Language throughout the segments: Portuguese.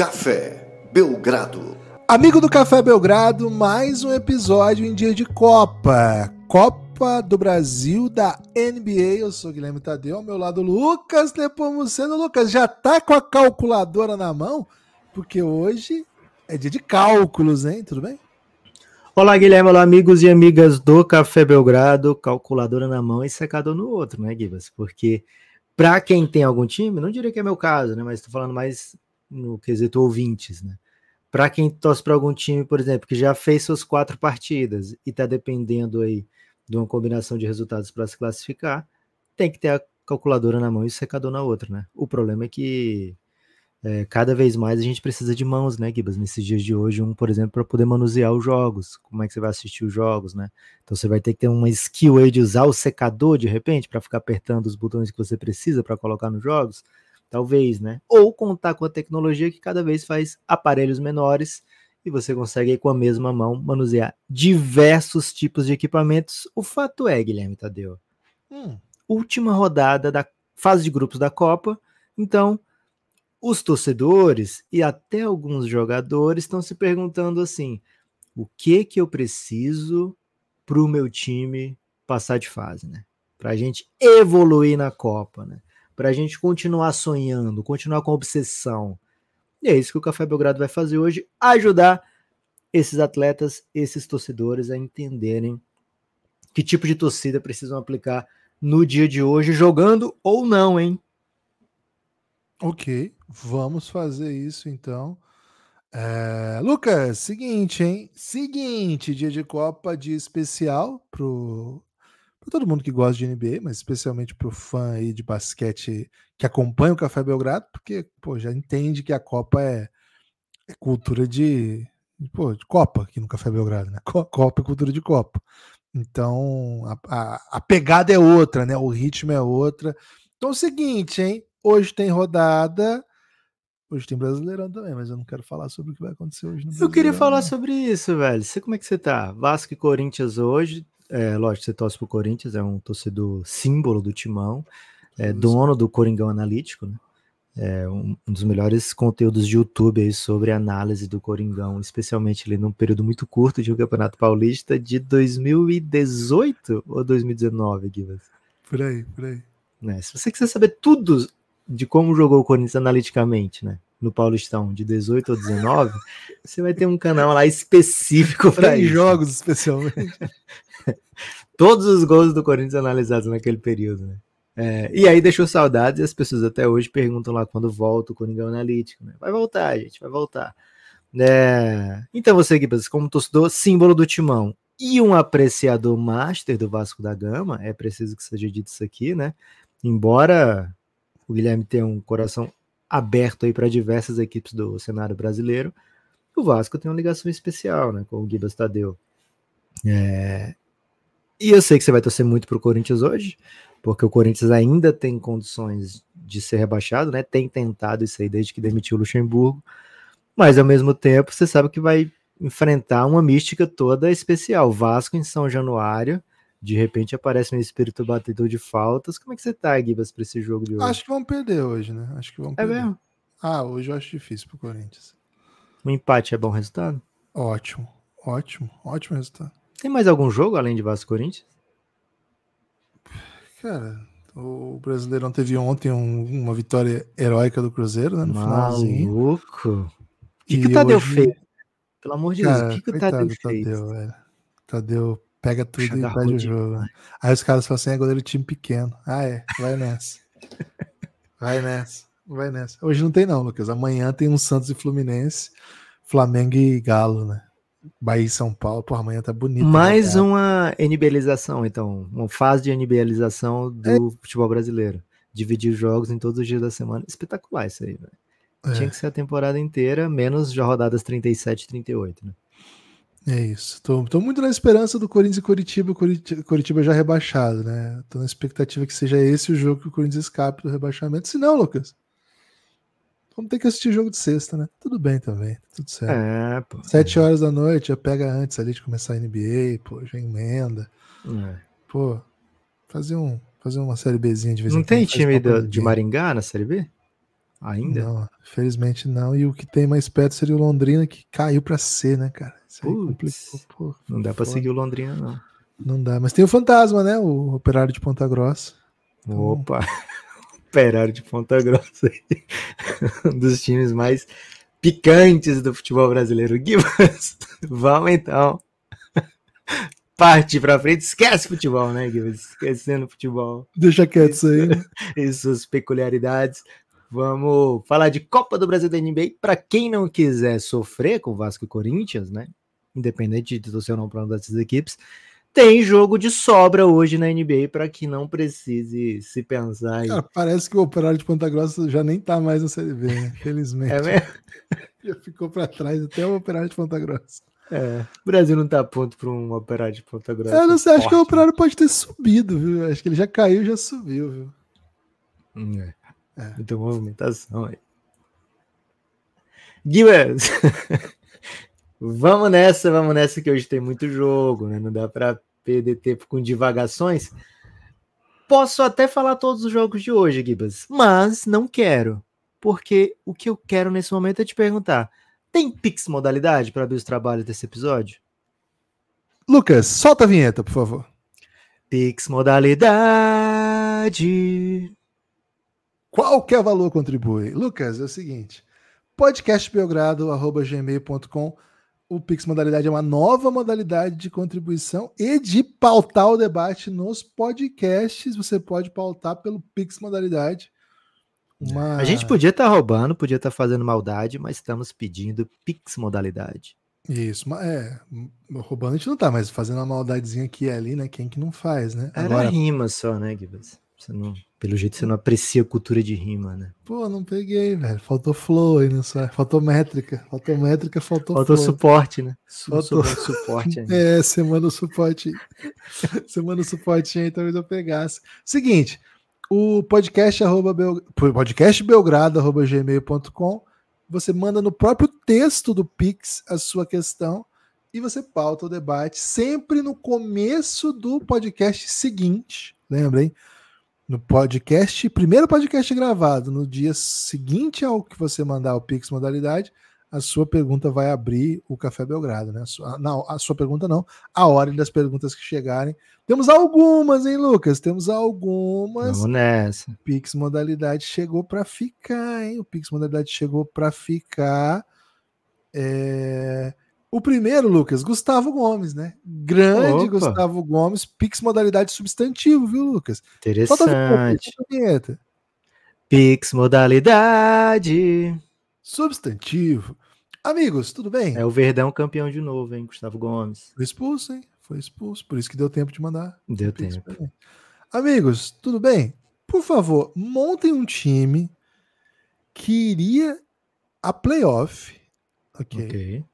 Café Belgrado. Amigo do Café Belgrado, mais um episódio em dia de Copa. Copa do Brasil da NBA. Eu sou Guilherme Tadeu, ao meu lado Lucas Nepomuceno. Lucas, já tá com a calculadora na mão? Porque hoje é dia de cálculos, hein? Tudo bem? Olá, Guilherme. Olá, amigos e amigas do Café Belgrado. Calculadora na mão e secador no outro, né, Gibas? Porque para quem tem algum time, não diria que é meu caso, né? Mas estou falando mais no quesito ouvintes, né? Para quem torce para algum time, por exemplo, que já fez suas quatro partidas e está dependendo aí de uma combinação de resultados para se classificar, tem que ter a calculadora na mão e o secador na outra, né? O problema é que é, cada vez mais a gente precisa de mãos, né, Gibas? Nesses dias de hoje, um, por exemplo, para poder manusear os jogos. Como é que você vai assistir os jogos, né? Então você vai ter que ter uma skill aí de usar o secador de repente para ficar apertando os botões que você precisa para colocar nos jogos. Talvez, né? Ou contar com a tecnologia que cada vez faz aparelhos menores e você consegue com a mesma mão manusear diversos tipos de equipamentos. O fato é, Guilherme Tadeu, hum. última rodada da fase de grupos da Copa, então os torcedores e até alguns jogadores estão se perguntando assim: o que que eu preciso para o meu time passar de fase, né? Para a gente evoluir na Copa, né? Para a gente continuar sonhando, continuar com obsessão. E é isso que o Café Belgrado vai fazer hoje: ajudar esses atletas, esses torcedores a entenderem que tipo de torcida precisam aplicar no dia de hoje, jogando ou não, hein? Ok, vamos fazer isso então. É, Lucas, seguinte, hein? Seguinte, dia de Copa, dia especial pro para todo mundo que gosta de NBA, mas especialmente pro fã aí de basquete que acompanha o Café Belgrado, porque pô, já entende que a Copa é, é cultura de, pô, de Copa aqui no Café Belgrado, né? Copa é cultura de Copa. Então a, a, a pegada é outra, né? O ritmo é outra. Então é o seguinte, hein? Hoje tem rodada. Hoje tem Brasileirão também, mas eu não quero falar sobre o que vai acontecer hoje no Eu queria falar sobre isso, velho. Você como é que você tá? Vasco e Corinthians hoje. É, lógico, você torce pro Corinthians, é um torcedor símbolo do timão, é dono do Coringão Analítico, né? É um, um, dos melhores conteúdos de YouTube aí sobre análise do Coringão, especialmente ali num período muito curto de um Campeonato Paulista de 2018 ou 2019, Guivas? Por aí, por aí. Né? Se você quiser saber tudo de como jogou o Corinthians analiticamente, né? No Paulistão, de 18 ou 19, você vai ter um canal lá específico para isso. jogos, especialmente. Todos os gols do Corinthians analisados naquele período, né? É, e aí deixou saudades e as pessoas até hoje perguntam lá quando volta o Coringão Analítico, né? Vai voltar, gente, vai voltar. É, então você, Guibas, como torcedor, símbolo do timão e um apreciador master do Vasco da Gama, é preciso que seja dito isso aqui, né? Embora o Guilherme tem um coração aberto aí para diversas equipes do cenário brasileiro. O Vasco tem uma ligação especial, né, com o Gibas Tadeu. É... E eu sei que você vai torcer muito para o Corinthians hoje, porque o Corinthians ainda tem condições de ser rebaixado, né? Tem tentado isso aí desde que demitiu o Luxemburgo, mas ao mesmo tempo você sabe que vai enfrentar uma mística toda especial. Vasco em São Januário, de repente aparece um espírito batedor de faltas. Como é que você tá, Gibas, para esse jogo de hoje? Acho que vão perder hoje, né? Acho que vão perder. É mesmo? Ah, hoje eu acho difícil pro Corinthians. Um empate é bom resultado? Ótimo, ótimo, ótimo resultado. Tem mais algum jogo além de Vasco Corinthians? Cara, o Brasileirão teve ontem um, uma vitória heróica do Cruzeiro, né? No Maluco. finalzinho. Maluco. O que, que o Tadeu hoje... fez? Pelo amor de Deus, o que, que o Tadeu fez? Tadeu, velho. Tadeu pega tudo Puxa, e perde o jogo. Né? Aí os caras falam assim: é goleiro time pequeno. Ah, é, vai nessa. vai nessa, vai nessa. Hoje não tem, não, Lucas. Amanhã tem um Santos e Fluminense, Flamengo e Galo, né? Bahia e São Paulo, pô, amanhã tá bonito. Mais né, uma NBLização, então. Uma fase de NBLização do é. futebol brasileiro. Dividir os jogos em todos os dias da semana. Espetacular isso aí, velho. É. Tinha que ser a temporada inteira, menos já rodadas 37 e 38, né? É isso. Tô, tô, muito na esperança do Corinthians e Curitiba, Curitiba já rebaixado, né? Tô na expectativa que seja esse o jogo que o Corinthians escape do rebaixamento. Se não, Lucas, vamos ter que assistir jogo de sexta, né? Tudo bem também, tudo certo. É, pô. Sete horas da noite, já pega antes ali de começar a NBA, pô, já emenda. É. Pô, fazer, um, fazer uma série Bzinha de vez em quando. Não tem time do, de Maringá na série B? Ainda? Não, felizmente não. E o que tem mais perto seria o Londrina, que caiu pra C, né, cara? Putz, pô, não dá foda. seguir o Londrina, não. Não dá. Mas tem o Fantasma, né? O operário de Ponta Grossa. Então- Opa! Operário de Ponta Grossa aí. Um dos times mais picantes do futebol brasileiro. Guivas, vamos então. Parte pra frente, esquece futebol, né, Guivas? Esquecendo futebol Deixa quieto isso aí. né? e suas peculiaridades. Vamos falar de Copa do Brasil da NBA. Para quem não quiser sofrer com Vasco e Corinthians, né? Independente de torcer ou não para uma dessas equipes, tem jogo de sobra hoje na NBA para que não precise se pensar. em- Cara, parece que o operário de Ponta Grossa já nem tá mais na Série B, né? Felizmente. É mesmo? Já ficou pra trás até o operário de Ponta Grossa. É. O Brasil não tá a ponto para um operário de Ponta Grossa. Eu não sei, acho que o forte, operário pode ter subido, viu? Acho que ele já caiu e já subiu, viu? né? É. É. Muita movimentação aí. Guilherme, vamos nessa, vamos nessa que hoje tem muito jogo, né? Não dá para perder tempo com divagações. Posso até falar todos os jogos de hoje, Gibas, mas não quero. Porque o que eu quero nesse momento é te perguntar: tem Pix modalidade para abrir os trabalhos desse episódio? Lucas, solta a vinheta, por favor. Pix modalidade. Qualquer valor contribui. Lucas, é o seguinte: podcastbelgrado.gmail.com. O Pix Modalidade é uma nova modalidade de contribuição e de pautar o debate nos podcasts. Você pode pautar pelo Pix Modalidade. Uma... A gente podia estar roubando, podia estar fazendo maldade, mas estamos pedindo Pix modalidade. Isso, é. Roubando a gente não tá, mas fazendo uma maldadezinha aqui e ali, né? Quem que não faz, né? Era Agora, rima só, né, Gibas? Você não, pelo jeito você não aprecia a cultura de rima, né? pô, não peguei, velho. Faltou flow aí, não sei. Faltou métrica. Faltou métrica, faltou, Faltou flow. suporte, né? Faltou. suporte ainda. É, o suporte. O suporte aí, talvez eu pegasse. Seguinte, o podcast, arroba bel, podcastbelgrado.gmail.com você manda no próprio texto do Pix a sua questão e você pauta o debate sempre no começo do podcast seguinte. Lembra, hein? No podcast, primeiro podcast gravado, no dia seguinte ao que você mandar o Pix modalidade, a sua pergunta vai abrir o Café Belgrado, né? A sua, não, a sua pergunta não, a ordem das perguntas que chegarem. Temos algumas, hein, Lucas? Temos algumas. Vamos nessa. O Pix modalidade chegou para ficar, hein? O Pix modalidade chegou para ficar. É... O primeiro, Lucas, Gustavo Gomes, né? Grande Opa. Gustavo Gomes, Pix modalidade substantivo, viu, Lucas? Vinheta, Interessante. Pix modalidade. Substantivo. Amigos, tudo bem? É o Verdão campeão de novo, hein, Gustavo Gomes. Foi expulso, hein? Foi expulso. Por isso que deu tempo de mandar. Deu Pix tempo. Amigos, tudo bem? Por favor, montem um time que iria a playoff, ok? Ok.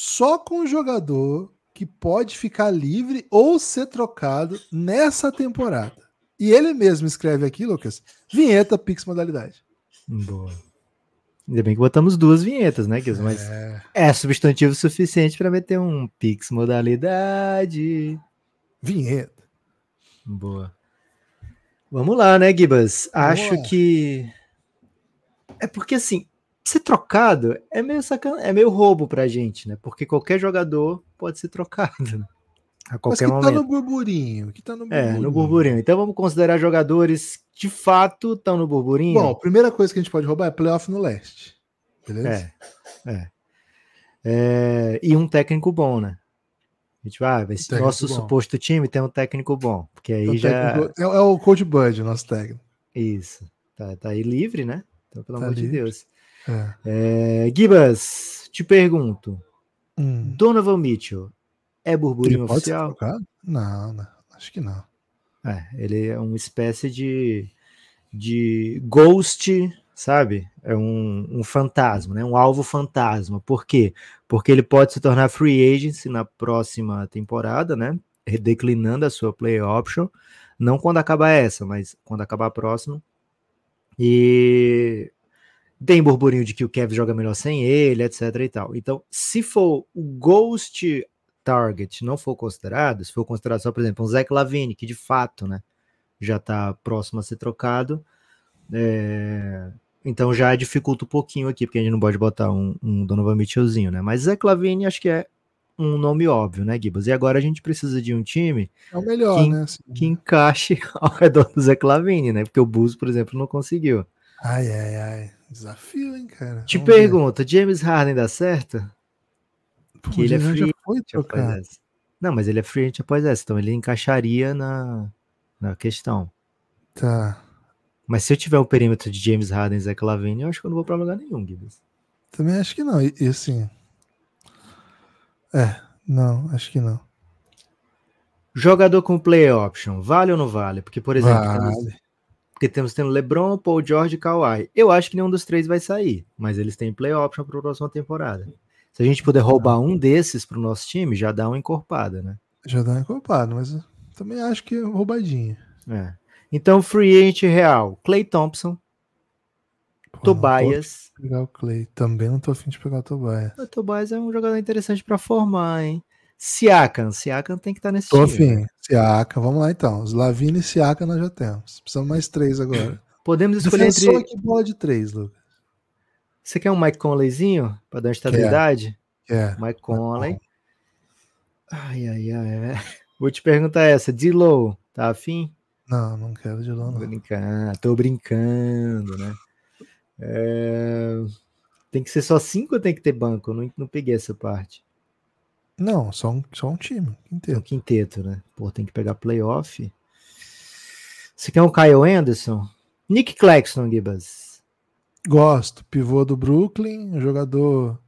Só com um jogador que pode ficar livre ou ser trocado nessa temporada. E ele mesmo escreve aqui, Lucas, vinheta Pix modalidade. Boa. Ainda bem que botamos duas vinhetas, né, Gilson? Mas É, é substantivo suficiente para meter um Pix modalidade. vinheta. Boa. Vamos lá, né, Gibas? Acho que. É porque assim, ser trocado é meio sacan... é meio roubo pra gente, né? Porque qualquer jogador pode ser trocado né? a Mas qualquer que tá momento. no burburinho. Que tá no burburinho. É, no burburinho. Então vamos considerar jogadores que de fato estão no burburinho. Bom, a primeira coisa que a gente pode roubar é playoff no leste. Beleza? É, é. É, E um técnico bom, né? A gente vai, vai ser técnico nosso bom. suposto time tem um técnico bom, porque aí Então, já técnico- é, é o Coach Bud, nosso técnico. isso, tá, tá aí livre, né? Então pelo Tá amor de livre. Deus. É. É, Gibas, te pergunto, Hum. Donovan Mitchell é Ele burburinho ser oficial? Não, não, acho que não. É, ele é uma espécie de, de ghost, sabe? É um, um fantasma, né? Um alvo fantasma. Por quê? Porque ele pode se tornar free agent na próxima temporada, né? Declinando a sua play option. Não quando acabar essa, mas quando acabar a próxima. E tem burburinho de que o Kev joga melhor sem ele, etc e tal. Então, se for o Ghost Target não for considerado, se for considerado só, por exemplo, um Zach Lavine, que de fato, né, já está próximo a ser trocado, é, Então já dificulta um pouquinho aqui, porque a gente não pode botar um, um Donovan Mitchellzinho, né? Mas Zé Clavini acho que é um nome óbvio, né, Gibas? E agora a gente precisa de um time É melhor, que, né? assim. que encaixe ao redor do Zé Clavini, né? Porque o Bulls, por exemplo, não conseguiu. Ai, ai, ai. Desafio, hein, cara. Te Vamos ver. pergunto, James Harden dá certo? Pô, que ele é free foi trocado. Não, mas ele é free agent após essa, então ele encaixaria na, na questão. Tá. Mas se eu tiver o perímetro de James Harden e Zé Clavini, eu acho que eu não vou pra lugar nenhum, Gibas. Também acho que não. E, e assim. É, não, acho que não. Jogador com play option, vale ou não vale? Porque, por exemplo, Vale. Porque temos tendo LeBron, Paul George e Kawhi. Eu acho que nenhum dos três vai sair, mas eles têm play option para a próxima temporada. Se a gente puder roubar um desses pro nosso time, já dá uma encorpada, né? Já dá uma encorpada, mas eu também acho que é roubadinha. É. Então, free agent real, Clay Thompson, Pô, Tobias. Pegar o Clay. Também não tô afim de pegar o Tobias. O Tobias é um jogador interessante para formar, hein? Siakam, Siakam tem que estar nesse Tô time. afim. Siaka, vamos lá então. Os Lavine e Siaka nós já temos. Precisamos mais três agora. Podemos escolher Defensor entre. que bola de três, Lucas. Você quer um Mike Conleyzinho para dar uma estabilidade? É. Mike Conley. Ai, ai, ai. é. Vou te perguntar essa. D-Low, tá afim? Não, não quero de lá, Tô não. brincando, tô brincando, né? É, Tem que ser só cinco ou tem que ter banco? Eu não, não peguei essa parte. Não, só um, só um time Tem um inteiro. quinteto, né? Pô, tem que pegar playoff. Você quer um Kyle Anderson? Nick Claxton, Gibas. Gosto. Pivô do Brooklyn, um jogador.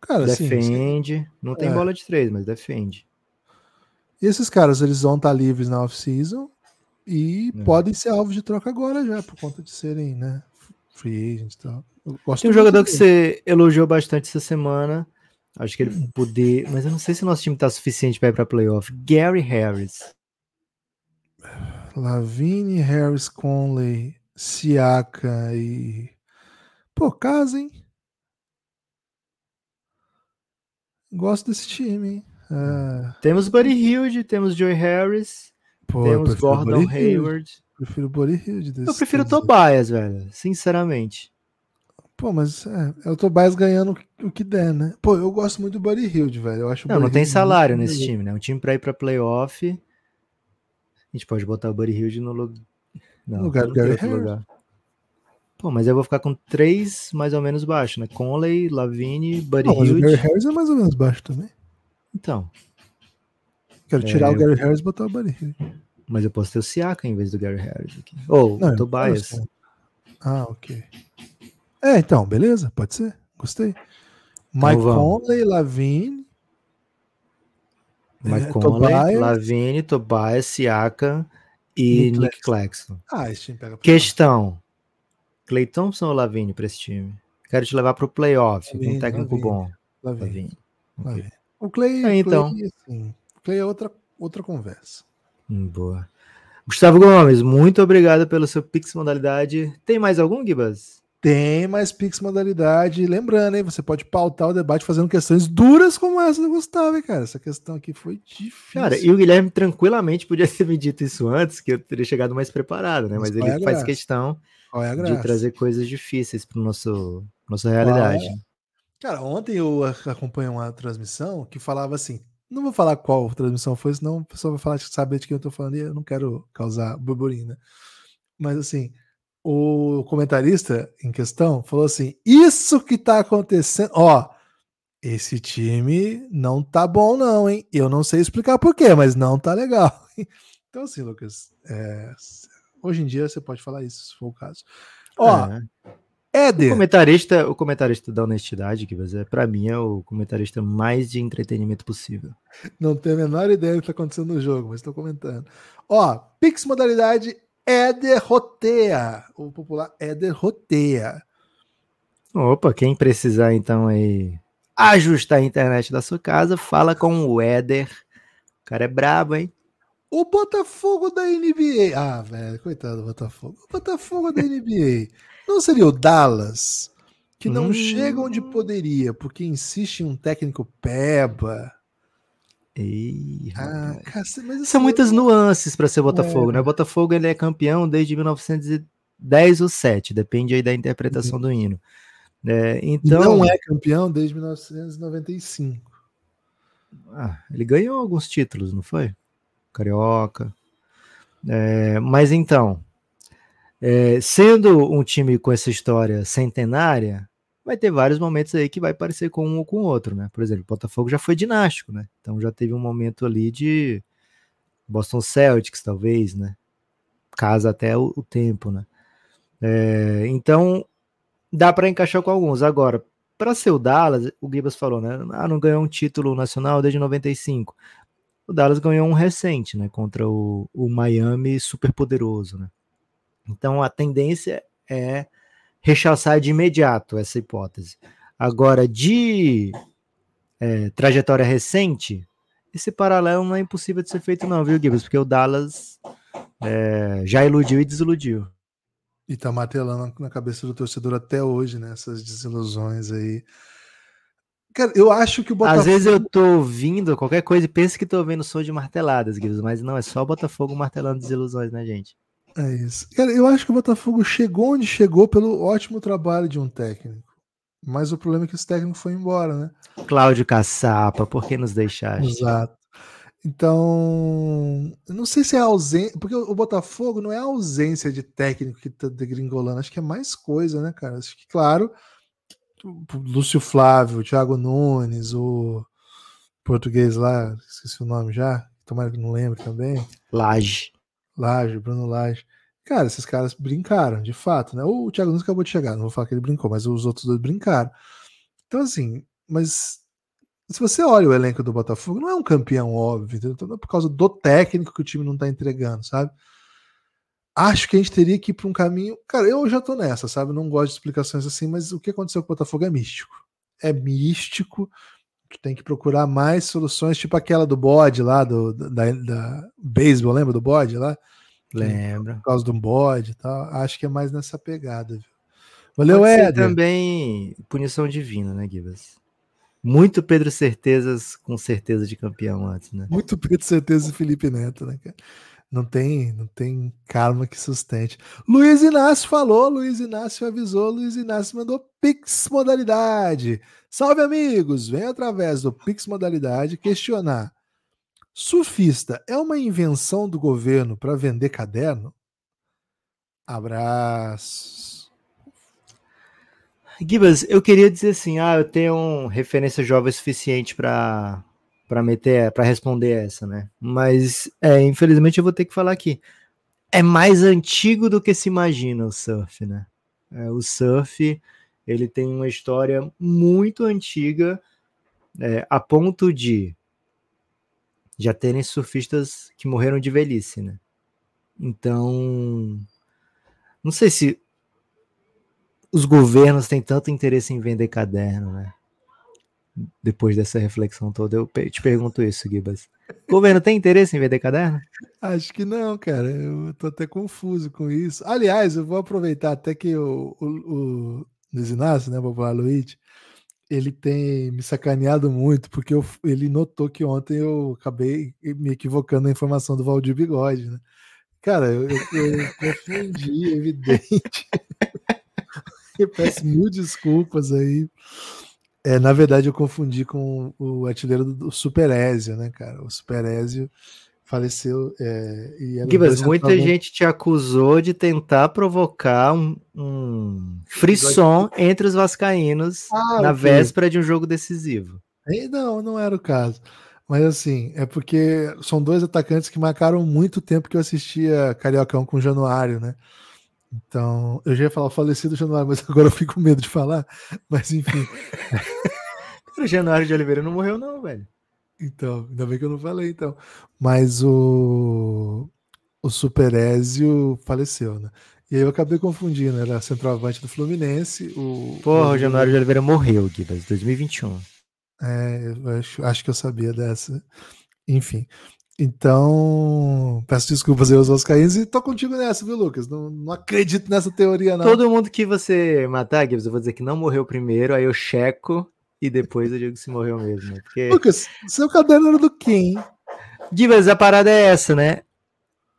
Cara, assim, defende. Não tem É. bola de três, mas defende. E esses caras, eles vão estar livres na off-season e É. podem ser alvos de troca agora já, por conta de serem, né, free agents e tal. Tem um jogador que você elogiou bastante essa semana. Acho que ele poder. Mas eu não sei se o nosso time tá suficiente para ir pra playoff. Gary Harris. Lavine, Harris, Conley, Siaka e... Pô, casa, hein? Gosto desse time, hein? É, Temos Buddy Hilde, temos Joey Harris, pô, temos Gordon Buddy. Hayward. Prefiro Buddy Hield Eu prefiro. Tobias, velho. Sinceramente. Pô, mas é, é o Tobias ganhando o que der, né? Pô, eu gosto muito do Buddy Hield, velho. Eu acho Não, não Buddy tem salário nesse time, né? Um time pra ir pra playoff. A gente pode botar o Buddy Hilde no lugar. Não, No lugar do Gary lugar. Pô, mas eu vou ficar com três mais ou menos baixo, né? Conley, Lavine, Buddy Não, mas o Gary Hilde. Harris é mais ou menos baixo também. Então, Quero tirar É, o Gary Harris e botar o Buddy Hield. mas eu posso ter o Siaka em vez do Gary Harris aqui. Ou Não, o eu Tobias. Ah, ok. É, então, beleza, pode ser. Gostei. Mike Então vamos. Conley, Lavine. Mike É, Conley, Tobias. Lavine, Tobias, Siaka e Nick Nick Claxton. Ah, esse time pega. Questão: Clay Thompson ou Lavine pra esse time? Quero te levar pro playoff, com Lavine, um técnico Lavine. bom. Lavine. Lavine. Lavine. O Clay, É, então. Clay, assim, o Clay é outra, outra conversa. Hum, boa. Gustavo Gomes, muito obrigado pelo seu Pix modalidade. Tem mais algum, Gibas? Tem mais Pix modalidade. Lembrando, hein? Você pode pautar o debate fazendo questões duras como essa do Gustavo, hein, cara? Essa questão aqui foi difícil. Cara, e o Guilherme tranquilamente podia ter me dito isso antes, que eu teria chegado mais preparado, né? Mas Mas é ele a faz questão é de trazer coisas difíceis para nosso nossa realidade. Cara, ontem eu acompanhei uma transmissão que falava assim. Não vou falar qual transmissão foi, senão o pessoal vai falar saber de quem eu tô falando e eu não quero causar burburinho, né? Mas assim, o comentarista em questão falou assim: Isso que tá acontecendo, ó, esse time não tá bom, não, hein? Eu não sei explicar por quê, mas não tá legal. Então, assim, Lucas, é, hoje em dia você pode falar isso, se for o caso. Ó, É. O Éder. comentarista, o comentarista da honestidade, que você, para mim é o comentarista mais de entretenimento possível. Não tenho a menor ideia do que está acontecendo no jogo, mas estou comentando. Ó, Pix modalidade Éder Roteia. O popular Éder Roteia. Opa, quem precisar então aí ajustar a internet da sua casa, fala com o Éder. O cara é brabo, hein? O Botafogo da NBA. Ah, velho, coitado do Botafogo. O Botafogo da NBA. Não seria o Dallas? Que não Hum. chega onde poderia, porque insiste em um técnico peba. Ih, Ah, rapaz. cacete, mas São assim, muitas nuances para ser Botafogo, É. né? O Botafogo ele é campeão desde 1900 e- 10 ou 7, depende aí da interpretação uhum. do hino. É, então, não é campeão desde 1995. Ah, ele ganhou alguns títulos, não foi? Carioca. É, mas então, é, sendo um time com essa história centenária, vai ter vários momentos aí que vai parecer com um ou com o outro, né? Por exemplo, o Botafogo já foi dinástico, né? Então já teve um momento ali de Boston Celtics, talvez, né? Casa até o, o tempo, né? É, então dá para encaixar com alguns. Agora, para ser o Dallas, o Gibas falou, né? Ah, não ganhou um título nacional desde 95. O Dallas ganhou um recente, né? Contra o, o Miami super poderoso, né? Então a tendência é rechaçar de imediato essa hipótese. Agora, de é, trajetória recente, esse paralelo não é impossível de ser feito, não, viu, Gibbs? Porque o Dallas é, já iludiu e desiludiu. E tá martelando na cabeça do torcedor até hoje, né? Essas desilusões aí. Cara, eu acho que o Botafogo. Às vezes eu tô ouvindo qualquer coisa e penso que tô ouvindo som de marteladas, Gibbs, mas não, é só o Botafogo martelando desilusões, né, gente? É isso. Cara, eu acho que o Botafogo chegou onde chegou pelo ótimo trabalho de um técnico. Mas o problema é que esse técnico foi embora, né? Cláudio Caçapa, por que nos deixaste? Exato. Então, eu não sei se é ausência, porque o Botafogo não é a ausência de técnico que tá degringolando, acho que é mais coisa, né, cara? Acho que, claro, Lúcio Flávio, Thiago Nunes, o português lá, esqueci o nome já, tomara que não lembre também. Laje. Laje, Bruno Laje. Cara, esses caras brincaram, de fato, né? O Thiago Nunes acabou de chegar, não vou falar que ele brincou, mas os outros dois brincaram. Então, assim, mas se você olha o elenco do Botafogo, não é um campeão óbvio, então é por causa do técnico que o time não tá entregando, sabe? Acho que a gente teria que ir para um caminho. Cara, eu já tô nessa, sabe? Não gosto de explicações assim, mas o que aconteceu com o Botafogo é místico. É místico. Tem que procurar mais soluções, tipo aquela do bode lá, do, da, da beisebol, lembra do bode lá? Lembra. Por causa do bode e tal. Acho que é mais nessa pegada, viu? Valeu, Éder. também punição divina, né, Gibas? Muito Pedro Certezas com certeza de campeão antes, né? Muito Pedro Certeza e Felipe Neto, né, cara? Não tem, não tem karma que sustente. Luiz Inácio falou, Luiz Inácio avisou, Luiz Inácio mandou Pix modalidade. Salve amigos, vem através do Pix modalidade questionar. Surfista é uma invenção do governo para vender caderno? Abraços. Gibas, eu queria dizer assim, ah, eu tenho referência jovem suficiente para para meter, para responder essa, né? Mas é, infelizmente eu vou ter que falar aqui. É mais antigo do que se imagina o surf, né? É, o surf, ele tem uma história muito antiga, é, a ponto de já terem surfistas que morreram de velhice, né? Então, não sei se os governos têm tanto interesse em vender caderno, né? Depois dessa reflexão toda, eu te pergunto isso, Gibas. Governo tem interesse em vender caderno? Acho que não, cara. Eu tô até confuso com isso. Aliás, eu vou aproveitar até que o, o, o Luiz Inácio, né, o Luiz, ele tem me sacaneado muito, porque eu, ele notou que ontem eu acabei me equivocando na informação do Valdir Bigode, né? Cara, eu, eu, eu confundi, evidente. peço mil desculpas aí. É, na verdade, eu confundi com o artilheiro do Super Ezio, né, cara? O Super Ezio faleceu. É, e Gibas, muita gente te acusou de tentar provocar um, um frisson entre os vascaínos ah, na okay. véspera de um jogo decisivo. E não, não era o caso. Mas assim, é porque são dois atacantes que marcaram muito tempo que eu assistia Cariocão com o Januário, né? Então, eu já ia falar falecido Januário, mas agora eu fico com medo de falar. Mas enfim. o Januário de Oliveira não morreu, não, velho. Então, ainda bem que eu não falei, então. Mas o, o Superézio faleceu, né? E aí eu acabei confundindo, era centroavante do Fluminense. O, Porra, o Januário de Oliveira morreu, Guibas, 2021. É, eu acho, acho que eu sabia dessa. Enfim. Então, peço desculpas aí aos Vascaínos e tô contigo nessa, viu, Lucas? Não, não acredito nessa teoria, não. Todo mundo que você matar, Gibbs, eu vou dizer que não morreu primeiro, aí eu checo e depois eu digo se morreu mesmo. Porque... Lucas, seu caderno era do quem? Gibbs, a parada é essa, né?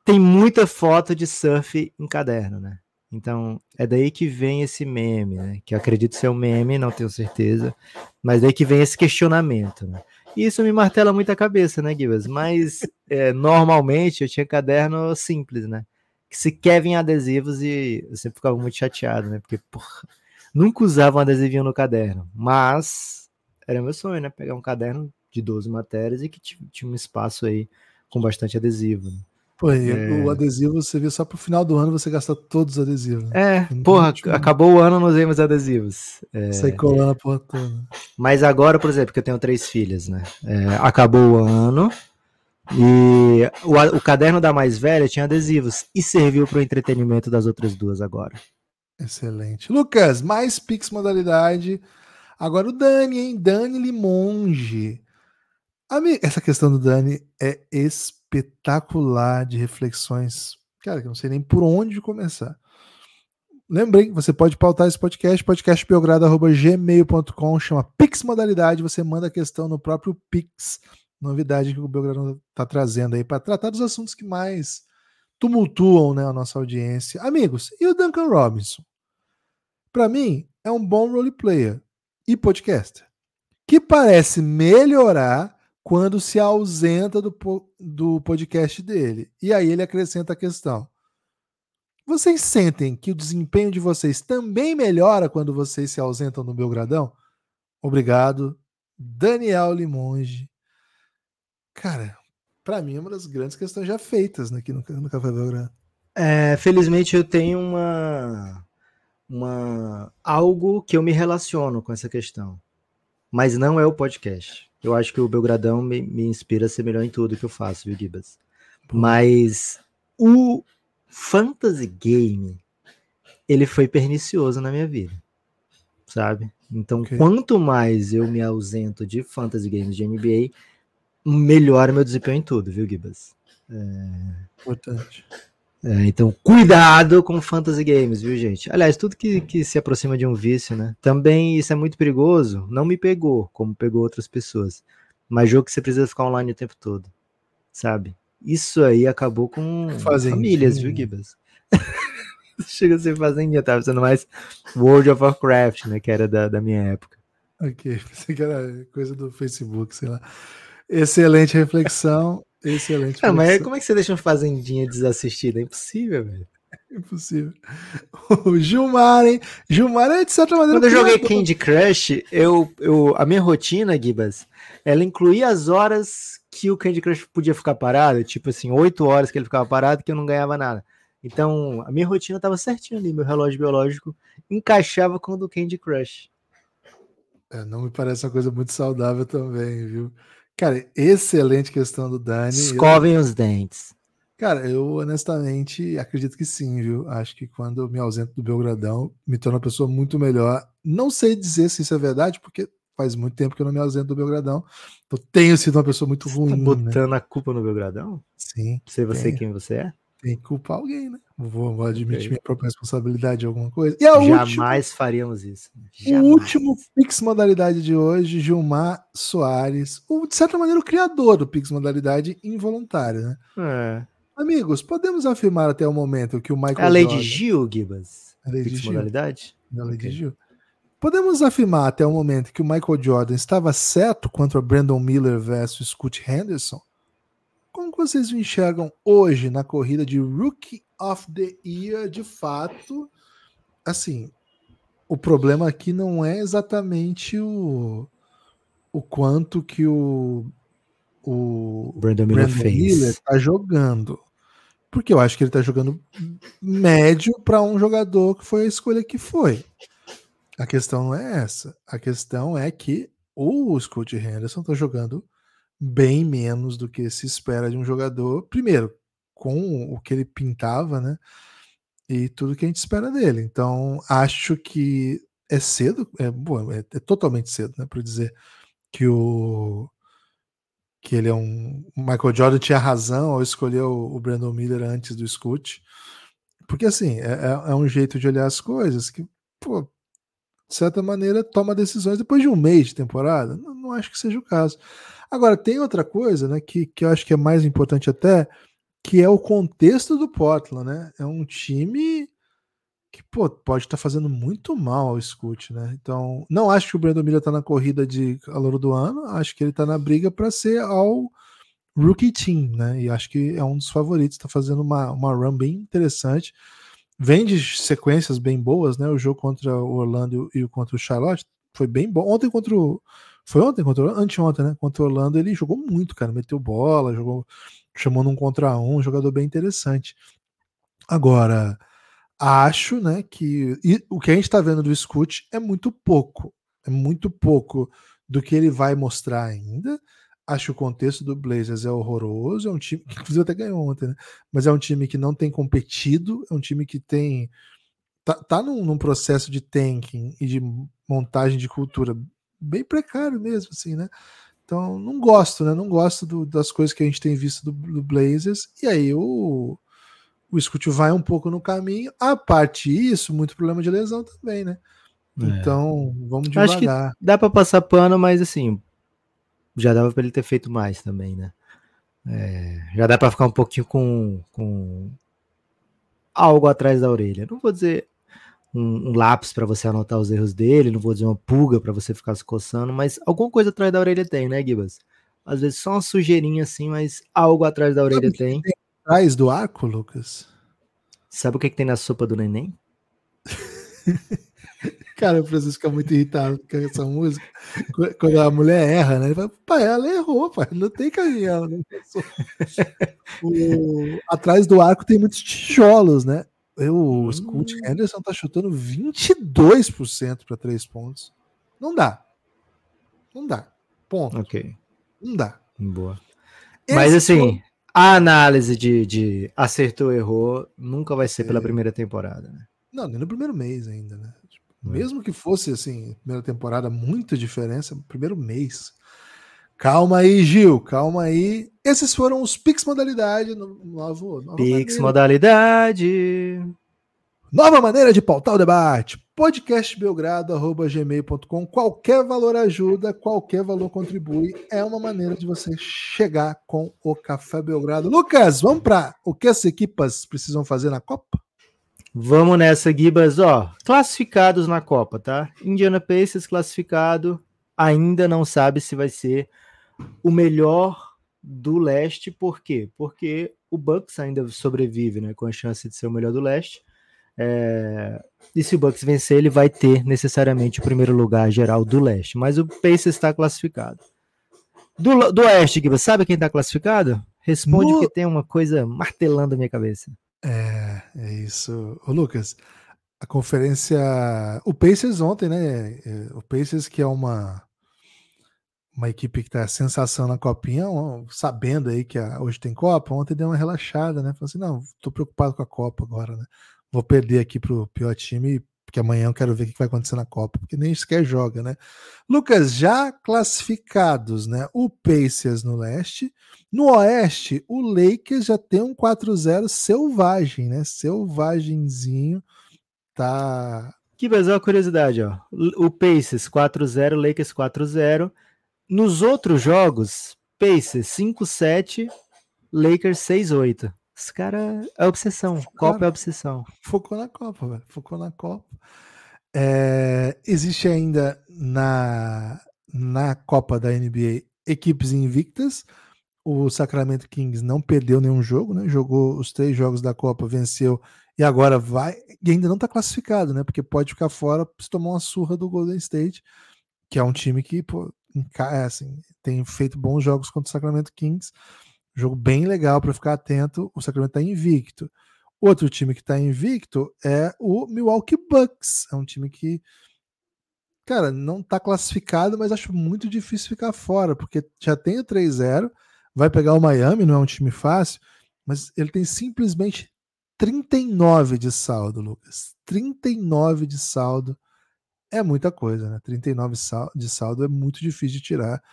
Tem muita foto de surf em caderno, né? Então, é daí que vem esse meme, né? Que eu acredito ser um meme, não tenho certeza, mas daí que vem esse questionamento, né? Isso me martela muito a cabeça, né, Gibas? Mas é, normalmente eu tinha caderno simples, né? Que sequer vinha adesivos e eu sempre ficava muito chateado, né? Porque, porra, nunca usava um adesivinho no caderno, mas era meu sonho, né? Pegar um caderno de 12 matérias e que tinha um espaço aí com bastante adesivo. Né? Pô, é... o adesivo você vê só pro final do ano você gasta todos os adesivos. Né? É, porra, acabou o ano, não usei mais adesivos. É... Sai colando a porra toda. Mas agora, por exemplo, que eu tenho três filhas, né? É, acabou o ano e o, o caderno da mais velha tinha adesivos e serviu para o entretenimento das outras duas agora. Excelente. Lucas, mais Pix modalidade. Agora o Dani, hein? Dani Limonge. Essa questão do Dani é espetacular espetacular de reflexões. Cara, que eu não sei nem por onde começar. Lembrem, você pode pautar esse podcast, podcastbelgrado.gmail.com, chama Pix Modalidade, você manda a questão no próprio Pix, novidade que o Belgrado está trazendo aí para tratar dos assuntos que mais tumultuam né, a nossa audiência. Amigos, e o Duncan Robinson? Para mim, é um bom roleplayer e podcaster, que parece melhorar quando se ausenta do, do podcast dele. E aí ele acrescenta a questão. Vocês sentem que o desempenho de vocês também melhora quando vocês se ausentam no Belgradão? Obrigado, Daniel Limonge. Cara, para mim é uma das grandes questões já feitas aqui no, no Café Belgrado. É, felizmente eu tenho uma, uma algo que eu me relaciono com essa questão, mas não é o podcast. Eu acho que o Belgradão me, me inspira a ser melhor em tudo que eu faço, viu, Gibas? Mas o fantasy game, ele foi pernicioso na minha vida, sabe? Então, okay. quanto mais eu me ausento de fantasy games de NBA, melhor meu desempenho em tudo, viu, Gibas? É... Importante. É, então, cuidado com fantasy games, viu, gente? Aliás, tudo que, que se aproxima de um vício, né? Também isso é muito perigoso. Não me pegou, como pegou outras pessoas. Mas jogo que você precisa ficar online o tempo todo, sabe? Isso aí acabou com Fazendinha. famílias, viu, Gibas? Chega a ser fazendinha, tava sendo mais World of Warcraft, né? Que era da, da minha época. Ok, pensei que era coisa do Facebook, sei lá. Excelente reflexão. Excelente. Mas como é que você deixa um Fazendinha desassistido? É impossível, velho. É impossível. O Gilmar, hein? Gilmar é de certa maneira. Quando eu joguei Candy Crush, eu, eu, a minha rotina, Gibas, ela incluía as horas que o Candy Crush podia ficar parado, tipo assim, oito horas que ele ficava parado que eu não ganhava nada. Então, a minha rotina estava certinho ali, meu relógio biológico encaixava com o do Candy Crush. É, não me parece uma coisa muito saudável também, viu? Cara, excelente questão do Dani. Escovem eu... os dentes. Cara, eu honestamente acredito que sim, viu? Acho que quando eu me ausento do Belgradão, me torna uma pessoa muito melhor. Não sei dizer se isso é verdade, porque faz muito tempo que eu não me ausento do Belgradão. Eu tenho sido uma pessoa muito ruim. Tá né? botando né? a culpa no Belgradão? Sim. Sei você quem você é? Tem que culpar alguém, né? Vou, vou admitir okay. minha própria responsabilidade de alguma coisa. E a Jamais última, faríamos isso. Jamais. O último Pix Modalidade de hoje, Gilmar Soares, o, de certa maneira o criador do Pix Modalidade involuntário, né? É. Amigos, podemos afirmar até o momento que o Michael. É a lei Jordan, de Gil, Gibas? A lei Pix de Gil. Modalidade? É a lei okay. de Gil. Podemos afirmar até o momento que o Michael Jordan estava certo contra Brandon Miller versus Scott Henderson? Como vocês enxergam hoje na corrida de Rookie of the Year, de fato? Assim, o problema aqui não é exatamente o, o quanto que o, o Brandon Miller, Brandon Miller está jogando. Porque eu acho que ele está jogando médio para um jogador que foi a escolha que foi. A questão não é essa. A questão é que o Scott Henderson está jogando bem menos do que se espera de um jogador, primeiro, com o que ele pintava, né? E tudo que a gente espera dele. Então, acho que é cedo, é, bom, é, é totalmente cedo, né, para dizer que o que ele é um Michael Jordan tinha razão ao escolher o, o Brandon Miller antes do Scoot, porque assim é, é, é, um jeito de olhar as coisas que, pô, de certa maneira toma decisões depois de um mês de temporada. Não, não acho que seja o caso. Agora, tem outra coisa, né, que, que eu acho que é mais importante até, que é o contexto do Portland, né? É um time que pô, pode estar tá fazendo muito mal ao Scoot, né? Então, não acho que o Brandon Miller tá na corrida de calor do ano, acho que ele tá na briga para ser ao rookie team, né? E acho que é um dos favoritos, tá fazendo uma, uma run bem interessante. Vem de sequências bem boas, né? O jogo contra o Orlando e o contra o Charlotte foi bem bom. Ontem contra o. Foi ontem contra o anteontem, né? Contra o Orlando, ele jogou muito, cara. Meteu bola, jogou, chamou num contra um, um jogador bem interessante. Agora, acho, né, que o que a gente está vendo do Scoot é muito pouco. É muito pouco do que ele vai mostrar ainda. Acho que o contexto do Blazers é horroroso. É um time que, inclusive, até ganhou ontem, né? Mas é um time que não tem competido. É um time que tem. Tá, tá num, num processo de tanking e de montagem de cultura bem precário mesmo, assim, né? Então, não gosto, né? Não gosto do, das coisas que a gente tem visto do, do Blazers. E aí, o o Scoot vai um pouco no caminho. A parte isso, muito problema de lesão também, né? É. Então, vamos devagar. Acho que dá para passar pano, mas assim, já dava para ele ter feito mais também, né? É, já dá para ficar um pouquinho com, com algo atrás da orelha. Não vou dizer um, um lápis para você anotar os erros dele, não vou dizer uma pulga para você ficar se coçando, mas alguma coisa atrás da orelha tem, né, Gibas? Às vezes só uma sujeirinha assim, mas algo atrás da orelha tem. tem atrás do arco, Lucas? Sabe o que, que tem na sopa do neném? Cara, o Francisco fica muito irritado com essa música. Quando a mulher erra, né? Ele fala, pai, ela errou, pai. Não tem caminhão. Né? O... Atrás do arco tem muitos tijolos, né? Eu, o hum. Scoot Henderson tá chutando 22% para três pontos. Não dá. Não dá. Ponto. Ok. Não dá. Boa. Esse Mas assim, a análise de, de acertou, errou, nunca vai ser pela é. primeira temporada, né? Não, nem no primeiro mês ainda, né? Tipo, é. Mesmo que fosse assim, primeira temporada, muita diferença, primeiro mês. Calma aí, Gil, calma aí. Esses foram os Pix Modalidade, novo, Pix Modalidade. Nova maneira de pautar o debate. Podcastbelgrado.gmail.com. Qualquer valor ajuda, qualquer valor contribui. É uma maneira de você chegar com o Café Belgrado. Lucas, vamos para o que as equipas precisam fazer na Copa? Vamos nessa, Gibas. Ó, classificados na Copa, tá? Indiana Pacers classificado. Ainda não sabe se vai ser o melhor do leste. Por quê? Porque o Bucks ainda sobrevive, né? Com a chance de ser o melhor do leste. É... E se o Bucks vencer, ele vai ter necessariamente o primeiro lugar geral do leste. Mas o Pacers está classificado. Do, do oeste, Giba, sabe quem está classificado? Responde no... que tem uma coisa martelando a minha cabeça. É, é isso. Ô, Lucas, a conferência. O Pacers ontem, né? É, o Pacers, que é uma uma equipe que tá sensação na copinha, sabendo aí que a, hoje tem Copa, ontem deu uma relaxada, né? Falou assim: não, tô preocupado com a Copa agora, né? vou perder aqui pro pior time, porque amanhã eu quero ver o que vai acontecer na Copa, porque nem sequer joga, né? Lucas, já classificados, né? O Pacers no leste. No oeste, o Lakers já tem um 4-0 selvagem, né? Selvagenzinho. Tá. Que uma curiosidade, ó. O Pacers 4-0, Lakers 4-0. Nos outros jogos, Pacers 5-7, Lakers 6-8. Esse cara é obsessão. Copa é obsessão. Focou na Copa, velho. Focou na Copa. É, existe ainda na, na Copa da NBA equipes invictas. O Sacramento Kings não perdeu nenhum jogo, né? Jogou os três jogos da Copa, venceu e agora vai. E ainda não está classificado, né? Porque pode ficar fora se tomar uma surra do Golden State, que é um time que pô, assim, tem feito bons jogos contra o Sacramento Kings. Jogo bem legal para ficar atento. O Sacramento está invicto. Outro time que está invicto é o Milwaukee Bucks. É um time que, cara, não está classificado, mas acho muito difícil ficar fora, porque já tem o 3-0, vai pegar o Miami, não é um time fácil, mas ele tem simplesmente 39 de saldo, Lucas. 39 de saldo é muita coisa, né? 39 de saldo é muito difícil de tirar.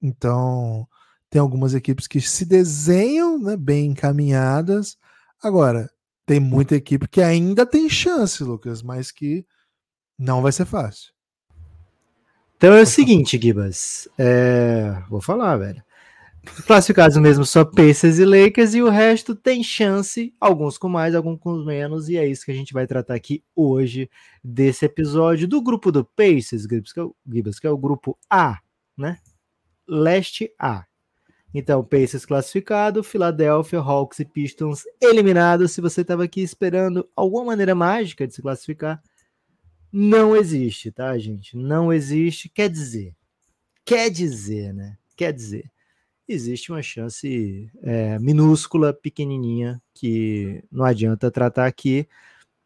Então, tem algumas equipes que se desenham né, bem encaminhadas. Agora, tem muita equipe que ainda tem chance, Lucas, mas que não vai ser fácil. Então é o seguinte, Gibas. É... Vou falar, velho. Classificados mesmo só Pacers e Lakers, e o resto tem chance, alguns com mais, alguns com menos, e é isso que a gente vai tratar aqui hoje, desse episódio do grupo do Pacers, Gibas, que é o, que é o grupo A, né? Leste A. Então, Pacers classificado, Philadelphia, Hawks e Pistons eliminados. Se você estava aqui esperando alguma maneira mágica de se classificar, não existe, tá, gente? Não existe. Quer dizer, quer dizer, né? Quer dizer existe uma chance é, minúscula, pequenininha, que não adianta tratar aqui,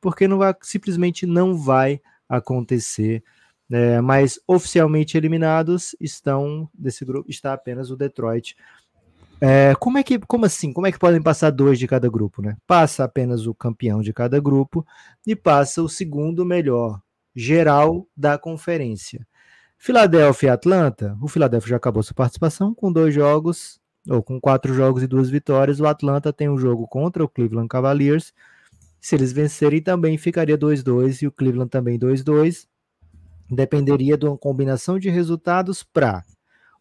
porque não vai, simplesmente não vai acontecer. É, mas oficialmente eliminados estão desse grupo está apenas o Detroit. É, como é que, como assim? Como é que podem passar dois de cada grupo, né? Passa apenas o campeão de cada grupo e passa o segundo melhor geral da conferência. Filadélfia e Atlanta, o Filadélfia já acabou sua participação com dois jogos, ou com quatro jogos e duas vitórias. O Atlanta tem um jogo contra o Cleveland Cavaliers. Se eles vencerem, também ficaria 2-2 e o Cleveland também 2-2. Dependeria de uma combinação de resultados para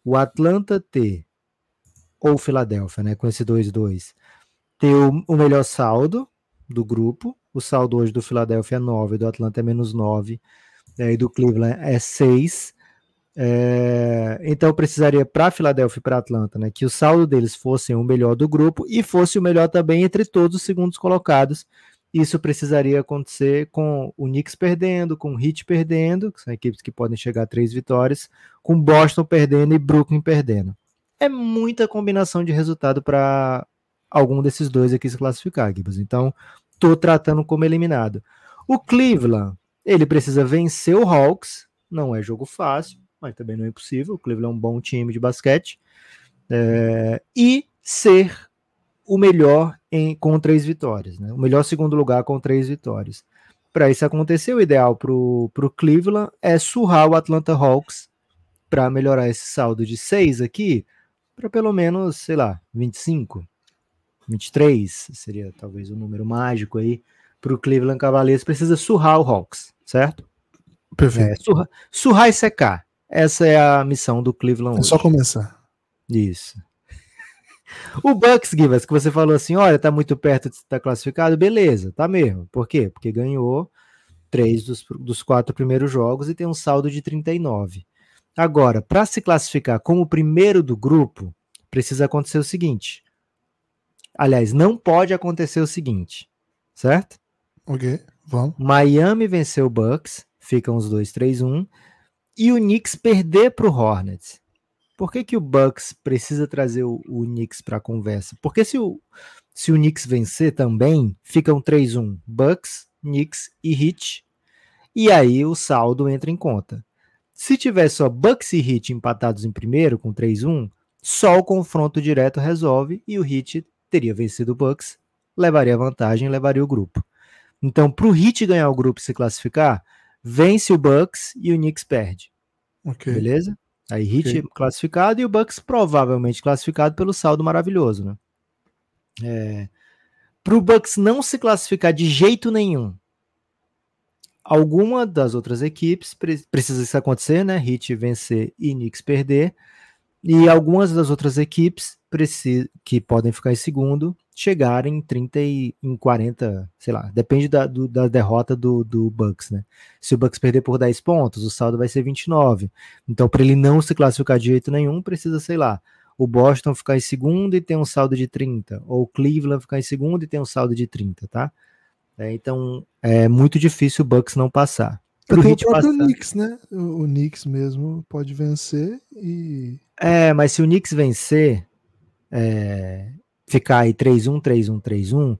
o Atlanta ter, ou o Filadélfia, né, com esse 2-2, ter o, o melhor saldo do grupo. O saldo hoje do Filadélfia é 9, do Atlanta é menos 9, né, e do Cleveland é 6. É, então precisaria para Filadélfia e para Atlanta, né, que o saldo deles fosse o melhor do grupo e fosse o melhor também entre todos os segundos colocados. Isso precisaria acontecer com o Knicks perdendo, com o Heat perdendo, que são equipes que podem chegar a três vitórias, com Boston perdendo e Brooklyn perdendo. É muita combinação de resultado para algum desses dois aqui se classificar, Gibbs. Então, estou tratando como eliminado. O Cleveland, ele precisa vencer o Hawks, não é jogo fácil mas também não é impossível. O Cleveland é um bom time de basquete. É, e ser o melhor em, com três vitórias, né? o melhor segundo lugar com três vitórias. Para isso acontecer, o ideal para o Cleveland é surrar o Atlanta Hawks para melhorar esse saldo de seis aqui para pelo menos, sei lá, 25, 23 seria talvez o um número mágico aí para o Cleveland Cavaliers. Precisa surrar o Hawks, certo? Perfeito. É, surra, surrar e secar. Essa é a missão do Cleveland. É só começar. Isso. O Bucks, Givas, que você falou assim, olha, tá muito perto de estar classificado, beleza, tá mesmo. Por quê? Porque ganhou três dos, dos quatro primeiros jogos e tem um saldo de 39. Agora, para se classificar como primeiro do grupo, precisa acontecer o seguinte. Aliás, não pode acontecer o seguinte, certo? Ok, vamos. Miami venceu o Bucks, ficam os dois 3-1 e o Knicks perder para o Hornets. Por que, que o Bucks precisa trazer o, o Knicks para a conversa? Porque se o, se o Knicks vencer também, ficam 3-1 Bucks, Knicks e Heat. E aí o saldo entra em conta. Se tiver só Bucks e Heat empatados em primeiro com 3-1, só o confronto direto resolve e o Heat teria vencido o Bucks, levaria vantagem, levaria o grupo. Então, para o Heat ganhar o grupo e se classificar, vence o Bucks e o Knicks perde. Okay. Beleza? Aí Heat okay. classificado e o Bucks provavelmente classificado pelo saldo maravilhoso, né? É, para o Bucks não se classificar de jeito nenhum, alguma das outras equipes precisa isso acontecer, né? Heat vencer e Knicks perder. E algumas das outras equipes que podem ficar em segundo chegarem em 30 e em 40, sei lá, depende da, do, da derrota do, do Bucks, né? Se o Bucks perder por 10 pontos, o saldo vai ser 29. Então, para ele não se classificar de jeito nenhum, precisa, sei lá, o Boston ficar em segundo e ter um saldo de 30, ou o Cleveland ficar em segundo e ter um saldo de 30, tá? É, então, é muito difícil o Bucks não passar. Pro o próprio passar... Knicks, né? O, o Knicks mesmo pode vencer e... É, mas se o Knicks vencer, é, ficar aí 3-1, 3-1, 3-1,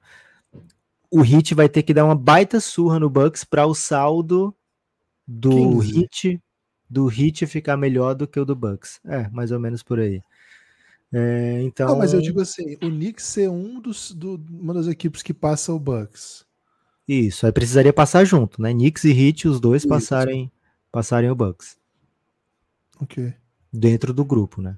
o Hit vai ter que dar uma baita surra no Bucks para o saldo do 15. Hit do Hit ficar melhor do que o do Bucks. É, mais ou menos por aí. É, então. Não, mas eu digo assim, o Knicks ser um dos, do, uma das equipes que passa o Bucks. Isso, aí precisaria passar junto, né? Knicks e Hit, os dois passarem, passarem o Bucks. Ok. Dentro do grupo, né?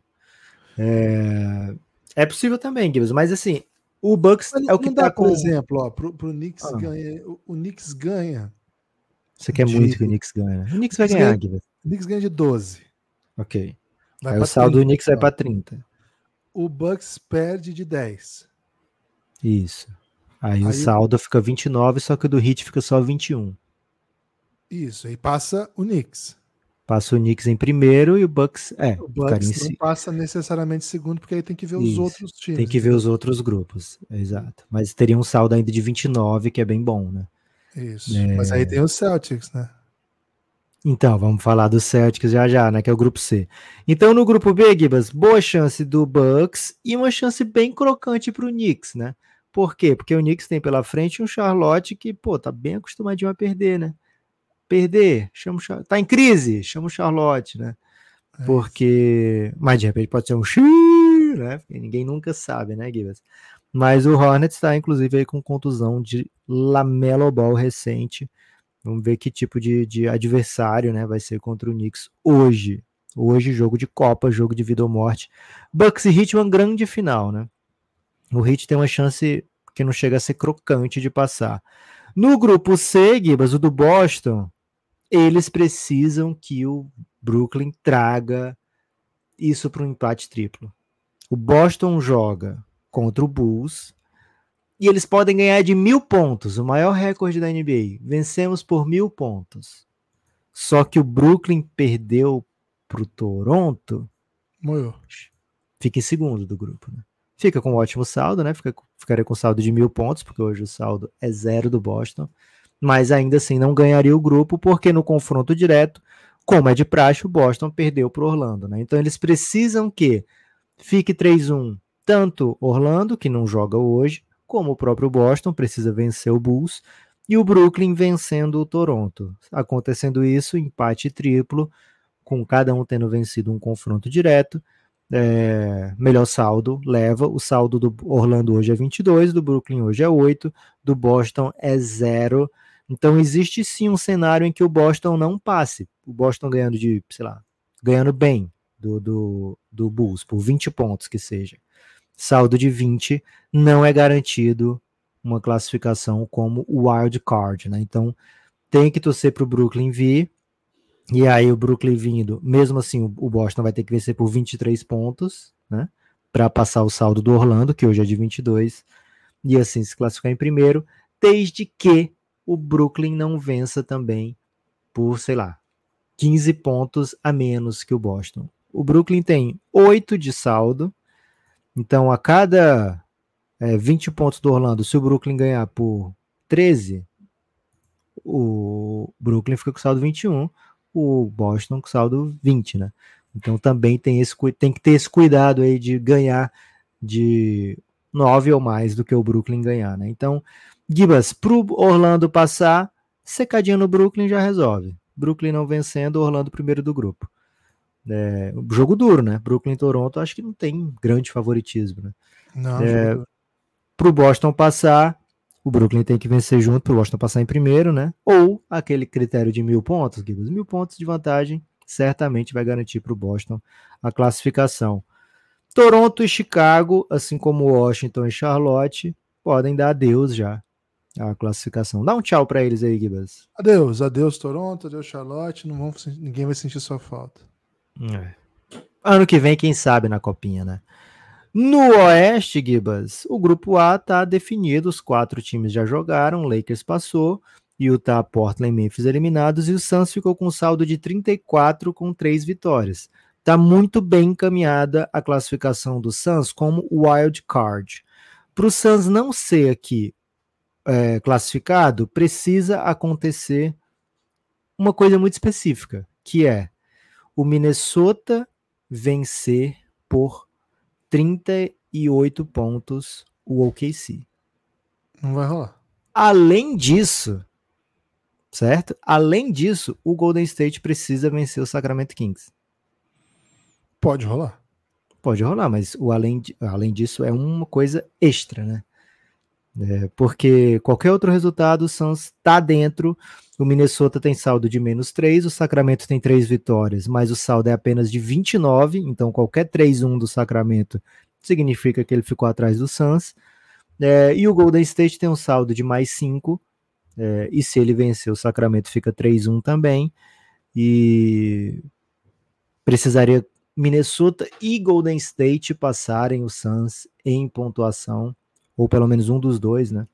É, é possível também, Gibbs, mas assim, o Bucks mas é o que dá, tá com... por exemplo, ó, pro, pro Knicks ah. ganha, o, o, Knicks ganha. Você quer de... muito que o Knicks ganhe. Né? O Knicks vai ganhar, Gibbs. O Knicks ganha de 12. Ok. Vai Aí o saldo 30, do Knicks vai para 30. o Bucks perde de 10. Isso. Aí, Aí o o- saldo fica 29, só que o do Heat fica só 21. Isso, aí passa o Knicks. Passa o Knicks em primeiro e o Bucks, é, O Bucks não passa necessariamente segundo, porque aí tem que ver os Isso, outros times. Tem que ver os outros grupos, exato. Mas teria um saldo ainda de 29, que é bem bom, né? Isso. É. Mas aí tem os Celtics, né? Então, vamos falar do Celtics já já, né? Que é o grupo C. Então, no grupo B, Gibas, boa chance do Bucks e uma chance bem crocante pro Knicks, né? Por quê? Porque o Knicks tem pela frente um Charlotte que, pô, tá bem acostumadinho a perder, né? Perder, chama o tá em crise, chama o Charlotte, né? É Porque. Mas de repente pode ser um X, né? Porque ninguém nunca sabe, né, Gibas? Mas o Hornets está, inclusive, aí com contusão de Lamelo Ball recente. Vamos ver que tipo de, de adversário né, vai ser contra o Knicks hoje. Hoje, jogo de Copa, jogo de vida ou morte. Bucks e uma grande final, né? O Heat tem uma chance que não chega a ser crocante de passar. No grupo C, Gibas, o do Boston, eles precisam que o Brooklyn traga isso para um empate triplo. O Boston joga contra o Bulls e eles podem ganhar de mil pontos, o maior recorde da NBA. Vencemos por mil pontos. Só que o Brooklyn perdeu para o Toronto, Moiou. fica em segundo do grupo. Né? Fica com um ótimo saldo, né? Fica, ficaria com saldo de mil pontos, porque hoje o saldo é zero do Boston. Mas ainda assim não ganharia o grupo, porque no confronto direto, como é de praxe, o Boston perdeu para Orlando. Né? Então eles precisam que fique 3-1, tanto Orlando, que não joga hoje, como o próprio Boston precisa vencer o Bulls, e o Brooklyn vencendo o Toronto. Acontecendo isso, empate triplo, com cada um tendo vencido um confronto direto. É, melhor saldo leva. O saldo do Orlando hoje é 22, do Brooklyn hoje é 8, do Boston é 0. Então existe sim um cenário em que o Boston não passe. O Boston ganhando de, sei lá, ganhando bem do, do, do Bulls, por 20 pontos que seja. Saldo de 20 não é garantido uma classificação como wild card, né? Então tem que torcer para o Brooklyn vir. E aí o Brooklyn vindo, mesmo assim o Boston vai ter que vencer por 23 pontos, né? Para passar o saldo do Orlando, que hoje é de 22, e assim se classificar em primeiro, desde que o Brooklyn não vença também por, sei lá, 15 pontos a menos que o Boston. O Brooklyn tem 8 de saldo, então a cada é, 20 pontos do Orlando, se o Brooklyn ganhar por 13, o Brooklyn fica com saldo 21, o Boston com saldo 20, né? Então também tem, esse, tem que ter esse cuidado aí de ganhar de 9 ou mais do que o Brooklyn ganhar, né? Então, Gibas, pro Orlando passar, secadinha no Brooklyn já resolve. Brooklyn não vencendo, Orlando primeiro do grupo. É, jogo duro, né? Brooklyn e Toronto, acho que não tem grande favoritismo, né? Não, É. Pro Boston passar, o Brooklyn tem que vencer junto pro Boston passar em primeiro, né? Ou aquele critério de mil pontos, Gibbs, mil pontos de vantagem, certamente vai garantir pro Boston a classificação. Toronto e Chicago, assim como Washington e Charlotte, podem dar adeus já à classificação. Dá um tchau para eles aí, Gibas. Adeus, adeus Toronto, adeus Charlotte, não vão, ninguém vai sentir sua falta. É. Ano que vem, quem sabe na copinha, né? No Oeste, Gibas, o grupo A tá definido, os quatro times já jogaram, Lakers passou, Utah, Portland e Memphis eliminados, e o Suns ficou com um saldo de 34 com três vitórias. Tá muito bem encaminhada a classificação do Suns como wild card. Para o Suns não ser aqui é, classificado, precisa acontecer uma coisa muito específica, que é o Minnesota vencer por 38 pontos o OKC. Não vai rolar. Além disso, certo? Além disso, o Golden State precisa vencer o Sacramento Kings. Pode rolar. Pode rolar, mas o além, além disso é uma coisa extra, né? É, porque qualquer outro resultado, o Suns está dentro. O Minnesota tem saldo de menos 3, o Sacramento tem 3 vitórias, mas o saldo é apenas de 29, então qualquer 3-1 do Sacramento significa que ele ficou atrás do Suns. É, e o Golden State tem um saldo de mais 5, é, e se ele vencer, o Sacramento fica 3-1 também. E precisaria Minnesota e Golden State passarem o Suns em pontuação, ou pelo menos um dos dois, né?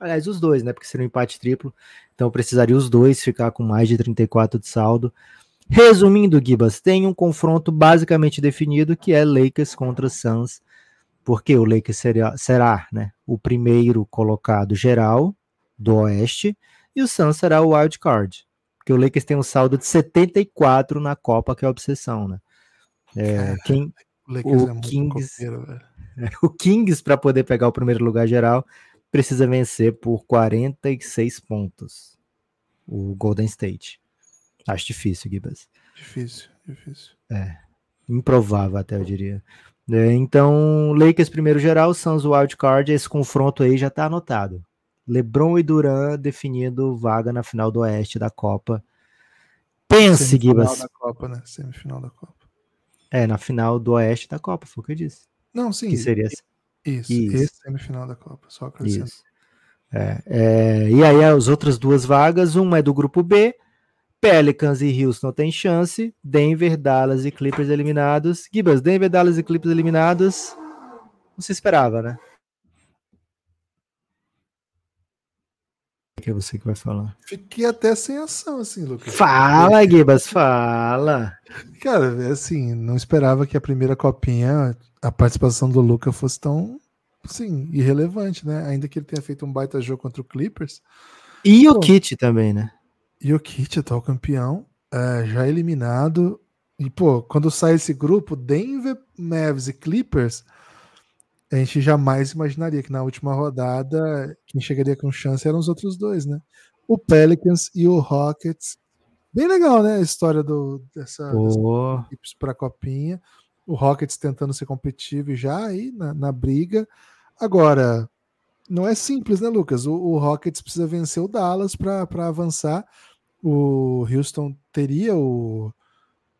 Aliás, os dois, né? Porque seria um empate triplo, então precisaria os dois ficar com mais de 34 de saldo. Resumindo, Gibas, tem um confronto basicamente definido que é Lakers contra Suns, porque o Lakers seria, será né, o primeiro colocado geral do Oeste e o Suns será o wild card, porque o Lakers tem um saldo de 74 na Copa, que é a obsessão, né? É, quem, o, é Kings, o Kings para poder pegar o primeiro lugar geral precisa vencer por 46 pontos. O Golden State. Acho difícil, Gibas. Difícil, difícil. É. Improvável, até eu diria. É, então, Lakers primeiro geral, Suns wild card, esse confronto aí já tá anotado. LeBron e Duran definindo vaga na final do Oeste da Copa. Pense, Semifinal Gibas. da Copa, né? Semifinal da Copa. É, na final do Oeste da Copa, foi o que eu disse. Não, sim. Que seria isso, isso. Esse semifinal da Copa, só acrescento. Isso. É, é, e aí as outras duas vagas, uma é do grupo B, Pelicans e Houston tem chance. Denver, Dallas e Clippers eliminados. Gibas, Denver, Dallas e Clippers eliminados. Não se esperava, né? Que é você que vai falar. Fiquei até sem ação, assim, Lucas. Fala, Gibas, fala. Cara, é assim, não esperava que a primeira copinha, a participação do Luca fosse tão, assim, irrelevante, né? Ainda que ele tenha feito um baita jogo contra o Clippers. E o Kit também, né? Jokic, atual campeão, é, já eliminado. E, pô, quando sai esse grupo, Denver, Mavs e Clippers, a gente jamais imaginaria que na última rodada quem chegaria com chance eram os outros dois, né? O Pelicans e o Rockets. Bem legal, né? A história do, dessa, oh. equipes para a Copinha. O Rockets tentando ser competitivo já aí na, na briga. Agora, não é simples, né, Lucas? O, o Rockets precisa vencer o Dallas para avançar. O Houston teria o,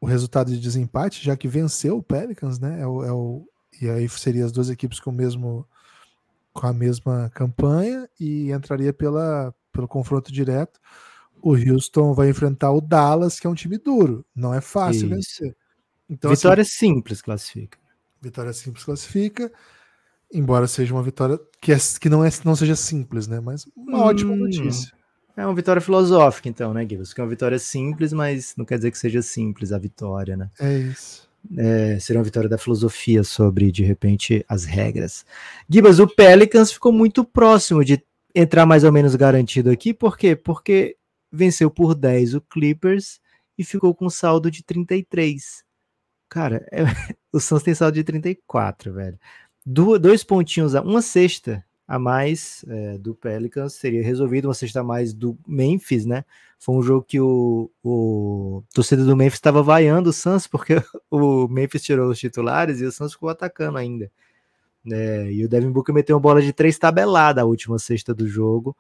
o resultado de desempate, já que venceu o Pelicans, né? É o, é o, e aí seria as duas equipes com, o mesmo, com a mesma campanha e entraria pela, pelo confronto direto. O Houston vai enfrentar o Dallas, que é um time duro, não é fácil Isso. vencer. Então, vitória assim, simples classifica. Vitória simples classifica. Embora seja uma vitória que, é, que não, é, não seja simples, né? Mas uma hum, ótima notícia. É uma vitória filosófica, então, né, Gibbs? Que é uma vitória simples, mas não quer dizer que seja simples a vitória, né? É isso. É, seria uma vitória da filosofia sobre, de repente, as regras. Gibas, o Pelicans ficou muito próximo de entrar mais ou menos garantido aqui, por quê? Porque venceu por 10 o Clippers e ficou com saldo de 33. Cara, é, o Suns tem saldo de 34, velho dois pontinhos, uma sexta a mais é, do Pelicans seria resolvido, uma sexta a mais do Memphis, né? Foi um jogo que o, o torcedor do Memphis estava vaiando o Suns, porque o Memphis tirou os titulares e o Suns ficou atacando ainda. É, e o Devin Booker meteu uma bola de três tabelada a última sexta do jogo.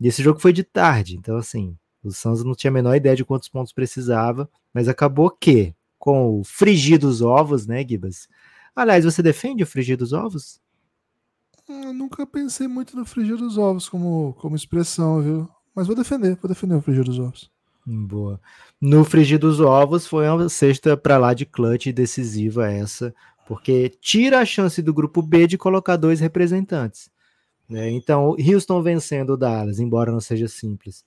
E esse jogo foi de tarde, então assim, o Suns não tinha a menor ideia de quantos pontos precisava, mas acabou que, com o frigir dos ovos, né, Gibas? Aliás, você defende o frigir dos ovos? Eu nunca pensei muito no frigir dos ovos como, como expressão, viu? Mas vou defender, vou defender o frigir dos ovos. Boa. No frigir dos ovos foi uma sexta para lá de clutch decisiva essa, porque tira a chance do grupo B de colocar dois representantes. Né? Então, Houston vencendo o Dallas, embora não seja simples.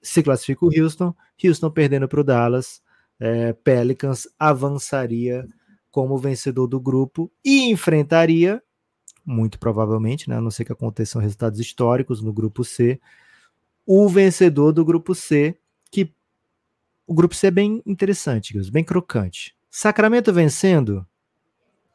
Se classifica o Houston, Houston perdendo para o Dallas, é, Pelicans avançaria como vencedor do grupo e enfrentaria, muito provavelmente, né, a não ser que aconteçam resultados históricos no grupo C, o vencedor do grupo C, que o grupo C é bem interessante, bem crocante. Sacramento vencendo,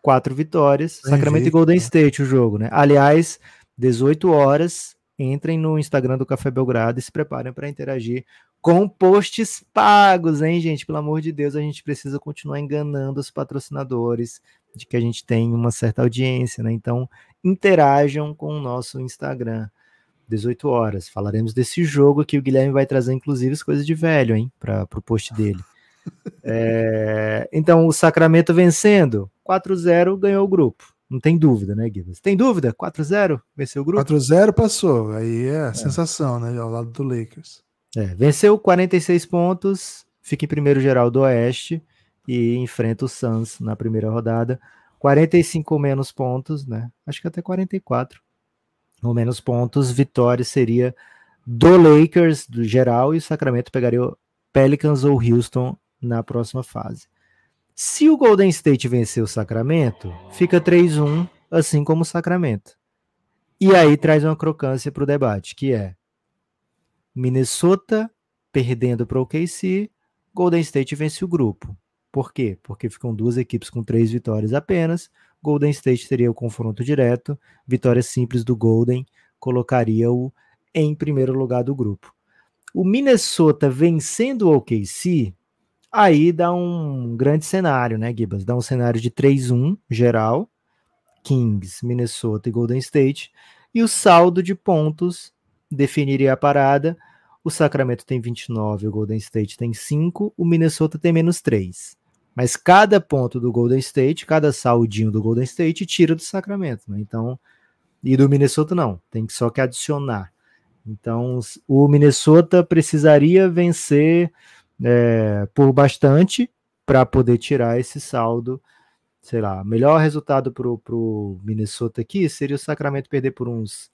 quatro vitórias. Sacramento jeito, e Golden né? State o jogo, né? Aliás, 18 horas, entrem no Instagram do Café Belgrado e se preparem para interagir com posts pagos, hein, gente? Pelo amor de Deus, a gente precisa continuar enganando os patrocinadores de que a gente tem uma certa audiência, né? Então, interajam com o nosso Instagram. 18 horas. Falaremos desse jogo que o Guilherme vai trazer, inclusive, as coisas de velho, hein? Para o post dele. É, então, o Sacramento vencendo, 4-0 ganhou o grupo. Não tem dúvida, né, Guilherme? Tem dúvida? 4-0 venceu o grupo? 4-0 passou. Aí é a é. sensação, né? Ao lado do Lakers. É, venceu 46 pontos, fica em primeiro geral do Oeste e enfrenta o Suns na primeira rodada. 45 ou menos pontos, né? Acho que até 44 ou menos pontos. Vitória seria do Lakers, do geral, e o Sacramento pegaria o Pelicans ou Houston na próxima fase. Se o Golden State vencer o Sacramento, fica 3-1, assim como o Sacramento. E aí traz uma crocância para o debate, que é Minnesota perdendo para o OKC, Golden State vence o grupo. Por quê? Porque ficam duas equipes com três vitórias apenas. Golden State teria o confronto direto. Vitória simples do Golden colocaria-o em primeiro lugar do grupo. O Minnesota vencendo o OKC, aí dá um grande cenário, né, Gibas? Dá um cenário de 3-1 geral, Kings, Minnesota e Golden State, e o saldo de pontos definiria a parada. O Sacramento tem 29, o Golden State tem 5, o Minnesota tem menos 3. Mas cada ponto do Golden State, cada saldinho do Golden State tira do Sacramento, né? Então, e do Minnesota não, tem só que adicionar. Então, o Minnesota precisaria vencer é, por bastante para poder tirar esse saldo. Sei lá, melhor resultado para o Minnesota aqui seria o Sacramento perder por uns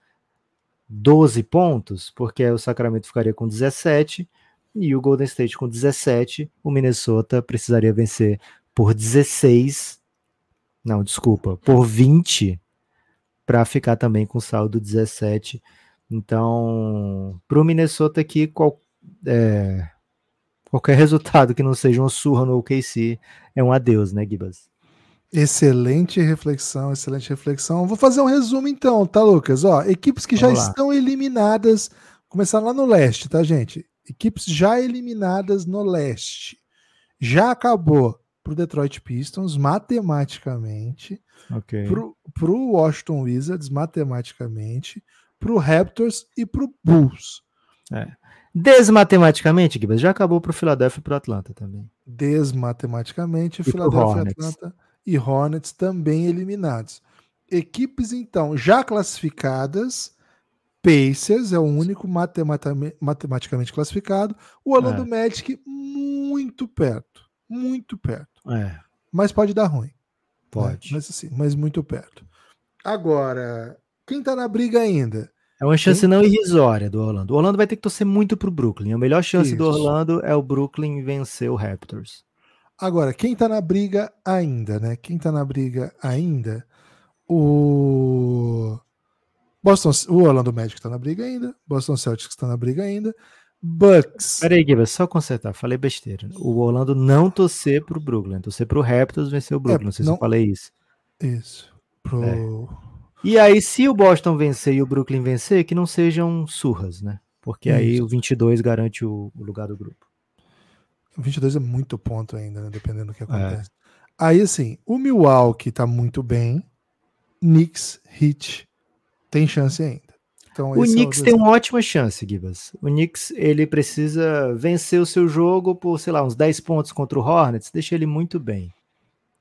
12 pontos, porque o Sacramento ficaria com 17 e o Golden State com 17, o Minnesota precisaria vencer por 16, não, desculpa, por 20 para ficar também com saldo 17. Então, para o Minnesota aqui, qual, é, qualquer resultado que não seja uma surra no OKC é um adeus, né, Gibas? Excelente reflexão, excelente reflexão. Vou fazer um resumo então, tá, Lucas? Ó, equipes que Vamos já lá. estão eliminadas, começar lá no leste, tá, gente? Equipes já eliminadas no leste. Já acabou para o Detroit Pistons, matematicamente. Okay. Para o Washington Wizards, matematicamente. Para o Raptors e para o Bulls. É. Desmatematicamente, Gibbs, já acabou para o Philadelphia e para o Atlanta também. Desmatematicamente, Philadelphia, Atlanta e Hornets também eliminados. Equipes, então, já classificadas Pacers é o único matematicamente classificado. O Orlando é. Magic muito perto, muito perto. É. Mas pode dar ruim. Né? Pode. Né? Mas assim, mas muito perto. Agora, quem tá na briga ainda? É uma chance quem... não irrisória do Orlando. O Orlando vai ter que torcer muito pro Brooklyn. A melhor chance Isso. do Orlando é o Brooklyn vencer o Raptors. Agora, quem tá na briga ainda, né? Quem tá na briga ainda? O Boston, o Orlando Magic está na briga ainda. Boston Celtics está na briga ainda. Bucks. Peraí, Guiba, só consertar, falei besteira. O Orlando não torcer pro Brooklyn, torcer pro Raptors vencer o Brooklyn. É, não sei não... se eu falei isso. Isso. Pro... É. E aí, se o Boston vencer e o Brooklyn vencer, que não sejam surras, né? Porque isso. aí o 22 garante o, o, lugar do grupo. O 22 é muito ponto ainda, né? Dependendo do que acontece. É. Aí, assim, o Milwaukee tá muito bem. Knicks, Heat, tem chance ainda. Então, o Knicks é tem uma ótima chance, Gibas. O Knicks ele precisa vencer o seu jogo por, sei lá, uns 10 pontos contra o Hornets, deixa ele muito bem.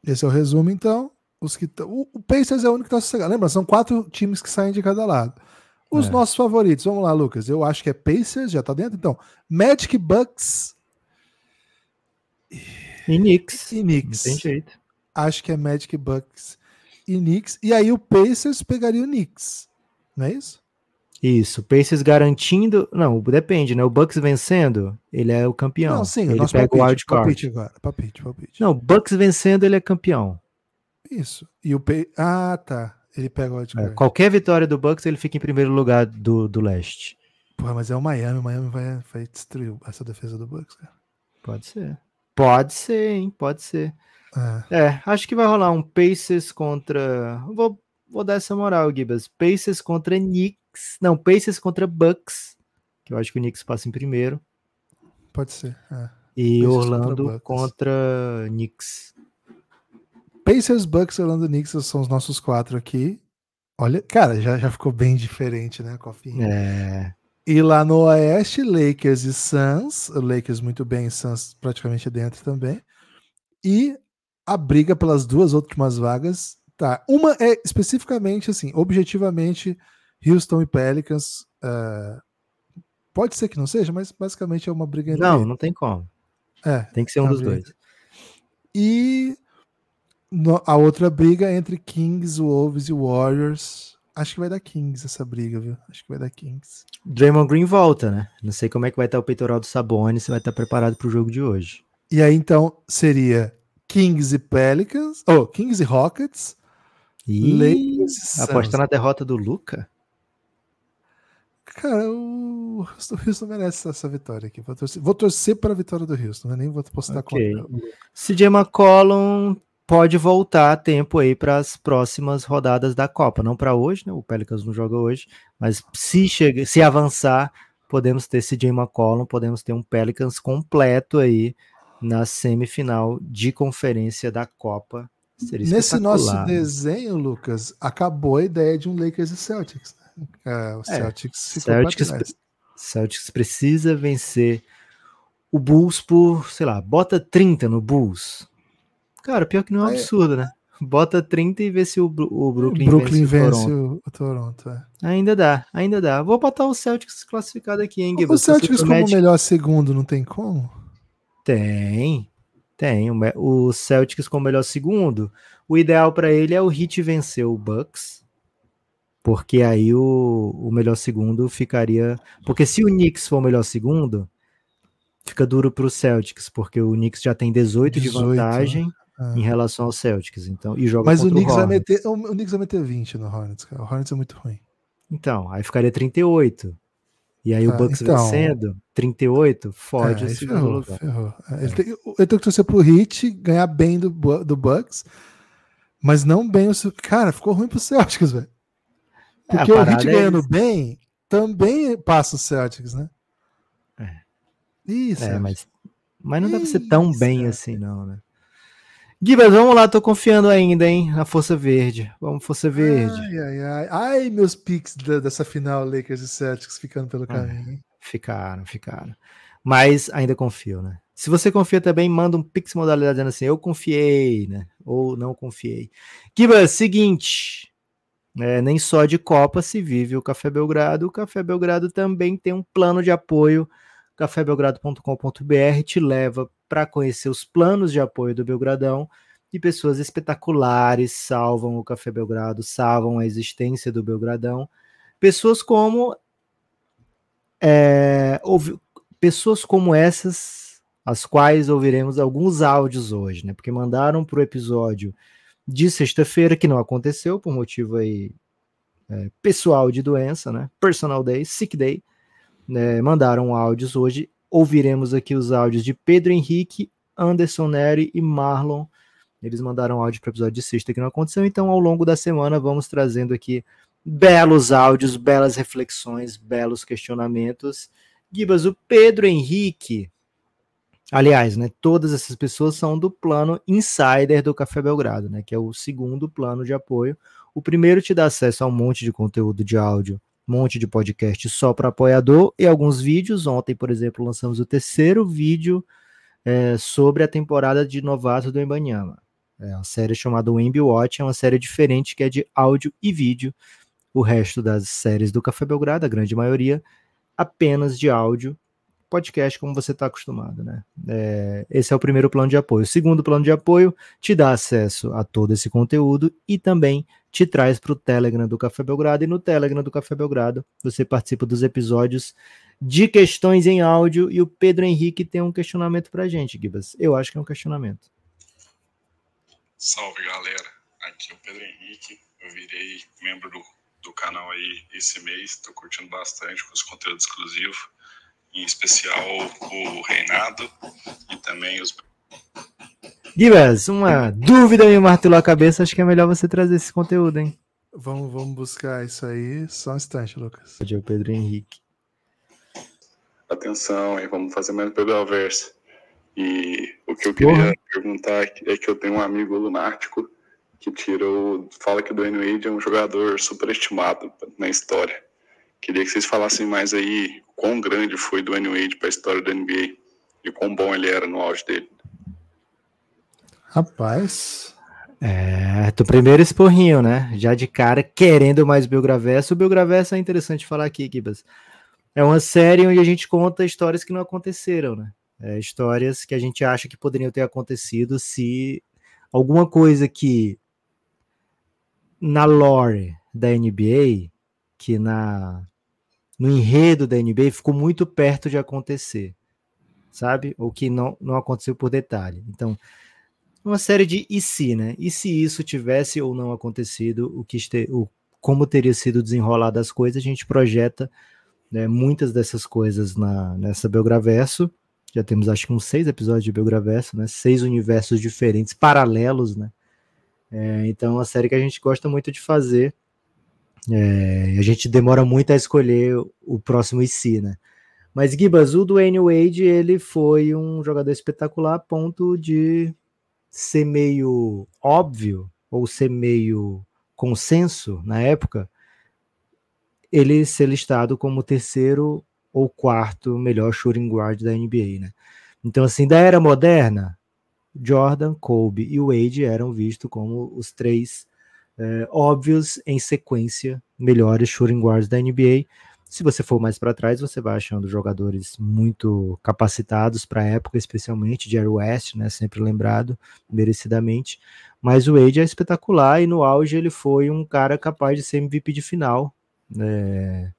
Esse é o resumo, então. Os que o, o Pacers é o único que está sossegado. Lembra, são quatro times que saem de cada lado. Os é. nossos favoritos, vamos lá, Lucas. Eu acho que é Pacers, já está dentro. Então, Magic Bucks e Knicks. E Knicks. Não tem jeito. Acho que é Magic Bucks e Knicks. E aí o Pacers pegaria o Knicks não é isso? Isso, Pacers garantindo. Não, depende, né? O Bucks vencendo, ele é o campeão. Não, sim, ele o pega palpite, o wild card. Palpite agora, palpite, palpite. Não, Bucks vencendo, ele é campeão. Isso. E o P... Ah, tá. Ele pega o wild é, qualquer vitória do Bucks, ele fica em primeiro lugar do, do leste. Porra, mas é o Miami. O Miami vai, vai destruir essa defesa do Bucks, cara. Pode ser. Pode ser, hein? Pode ser. É. é, acho que vai rolar um Pacers contra. Vou vou dar essa moral, Gibas. Pacers contra Knicks. Não, Pacers contra Bucks. Que eu acho que o Knicks passa em primeiro. Pode ser. É. E Pacers Orlando contra, contra Knicks. Pacers, Bucks, Orlando Knicks são os nossos quatro aqui. Olha, cara, já, já ficou bem diferente, né, Cofinha? É. E lá no Oeste, Lakers e Suns. Lakers muito bem, Suns praticamente dentro também. E a briga pelas duas últimas vagas Tá. Uma é especificamente, assim, objetivamente, Houston e Pelicans. Uh, pode ser que não seja, mas basicamente é uma briga. Não, não tem como. É. Tem que ser um dos dois. E no- a outra briga entre Kings, Wolves e Warriors. Acho que vai dar Kings essa briga, viu? Acho que vai dar Kings. Draymond Green volta, né? Não sei como é que vai estar o peitoral do Sabonis, se vai estar preparado para o jogo de hoje. E aí então seria Kings e Pelicans, ou Kings e Rockets, E apostar na derrota do Luca? Cara, o Houston, merece essa, vitória aqui. Vou torcer, vou torcer para a vitória do Houston, né? nem vou postar Ok. contra. CJ McCollum pode voltar a tempo aí para as próximas rodadas da Copa. Não para hoje, né? O Pelicans não joga hoje, mas se chega, se avançar, podemos ter CJ McCollum, podemos ter um Pelicans completo aí na semifinal de conferência da Copa. Seria Nesse nosso espetacular. desenho, Lucas, acabou a ideia de um Lakers e Celtics. né? É, o Celtics ficou pra Celtics, trás. Celtics precisa vencer o Bulls por, sei lá, bota 30 no Bulls. Cara, pior que não é um absurdo, né? Bota 30 e vê se o, o O Brooklyn, Brooklyn vence, o vence Toronto. o, o Toronto. é. Ainda dá, ainda dá. Vou botar o Celtics classificado aqui, hein, O Gibbs? Você Celtics como promete- melhor segundo, não tem como? Tem, tem. O O Celtics como melhor segundo. O ideal para ele é o Heat vencer o Bucks, porque aí o, o melhor segundo ficaria. Porque se o Knicks for o melhor segundo, fica duro para o Celtics, porque o Knicks já tem 18, 18, de vantagem É. em relação ao Celtics. Então, e joga Mas o Knicks, vai Hornets. meter, o, o Knicks vai meter 20 no Hornets, cara. O Hornets é muito ruim. Então, aí ficaria 38. E aí o Tá, Bucks então- vencendo, 38, fode É, o segundo ferrou. É, Ele, tem, ele tem que torcer pro Heat, ganhar bem do, do Bucks, mas não bem o. Cara, ficou ruim pro Celtics, velho. É, Porque o parada Heat é ganhando isso. bem também passa o Celtics, né? É. Isso. É, mas, mas não deve ser tão Isso, bem é. assim, não, né? Gibas, vamos lá, tô confiando ainda, hein, na Força Verde. Vamos, Força Verde. Ai, ai, ai. Ai, meus picks da- dessa final Lakers e Celtics ficando pelo É. caminho. hein? Ficaram, ficaram. Mas ainda confio, né? Se você confia também, manda um pix modalidade dizendo assim, eu confiei, né? Ou não confiei. Gibas, seguinte, é, nem só de Copa se vive o Café Belgrado. O Café Belgrado também tem um plano de apoio. cafébelgrado.com.br te leva para conhecer os planos de apoio do Belgradão e pessoas espetaculares salvam o Café Belgrado, salvam a existência do Belgradão. Pessoas como é, ouvi- pessoas como essas, as quais ouviremos alguns áudios hoje, né? Porque mandaram para o episódio de sexta-feira, que não aconteceu por motivo aí é, pessoal de doença, né? Personal Day, Sick Day. né? Mandaram áudios hoje. Ouviremos aqui os áudios de Pedro Henrique, Anderson Neri e Marlon. Eles mandaram áudio para o episódio de sexta que não aconteceu, então ao longo da semana vamos trazendo aqui belos áudios, belas reflexões, belos questionamentos. Gibas, o Pedro Henrique, aliás, né, todas essas pessoas são do plano Insider do Café Belgrado, né, que é o segundo plano de apoio. O primeiro te dá acesso a um monte de conteúdo de áudio, monte de podcast só para apoiador e alguns vídeos. Ontem, por exemplo, lançamos o terceiro vídeo é, sobre a temporada de novato do Embanyama. É uma série chamada Wemby Watch, é uma série diferente que é de áudio e vídeo. O resto das séries do Café Belgrado, a grande maioria, apenas de áudio, podcast como você está acostumado, né? É, esse é o primeiro plano de apoio. O segundo plano de apoio te dá acesso a todo esse conteúdo e também te traz para o Telegram do Café Belgrado. E no Telegram do Café Belgrado você participa dos episódios de questões em áudio. E o Pedro Henrique tem um questionamento para a gente, Gibas. Eu acho que é um questionamento. Salve galera, aqui é o Pedro Henrique. Eu virei membro do, do canal aí esse mês, tô curtindo bastante com os conteúdos exclusivos, em especial o Reinado e também os. Gibas, uma dúvida me martelou a cabeça. Acho que é melhor você trazer esse conteúdo, hein? Vamos, vamos buscar isso aí. Só um instante, Lucas. Pode o Pedro Henrique. Atenção aí, vamos fazer mais pelo verso. E o que eu queria Porra. perguntar é que eu tenho um amigo lunático que tirou, fala que o Dwayne Wade é um jogador superestimado na história. Queria que vocês falassem mais aí quão grande foi Dwayne Wade para a história da NBA e quão bom ele era no auge dele. Rapaz. É, do primeiro esporrinho, né? Já de cara, querendo mais Belgraverso. O Belgraverso é interessante falar aqui, Gibas. É uma série onde a gente conta histórias que não aconteceram, né? É, histórias que a gente acha que poderiam ter acontecido se alguma coisa que na lore da NBA, que na no enredo da NBA ficou muito perto de acontecer, sabe? Ou que não, não aconteceu por detalhe. Então, uma série de e se, né? E se isso tivesse ou não acontecido, o que este, o, como teria sido desenrolado as coisas, a gente projeta né, muitas dessas coisas na, nessa Belgraverso. Já temos acho que uns seis episódios de Belgraverso, né? Seis universos diferentes, paralelos, né? É, então, é uma série que a gente gosta muito de fazer. É, a gente demora muito a escolher o próximo IC, né? Mas Gibas, o Dwayne Wade, ele foi um jogador espetacular a ponto de ser meio óbvio ou ser meio consenso na época, ele ser listado como terceiro ou quarto melhor shooting guard da NBA, né? Então, assim, da era moderna, Jordan, Kobe e Wade eram vistos como os três é, óbvios em sequência melhores shooting guards da NBA. Se você for mais para trás, você vai achando jogadores muito capacitados para a época, especialmente Jerry West, né, sempre lembrado merecidamente. Mas o Wade é espetacular e no auge ele foi um cara capaz de ser MVP de final. É,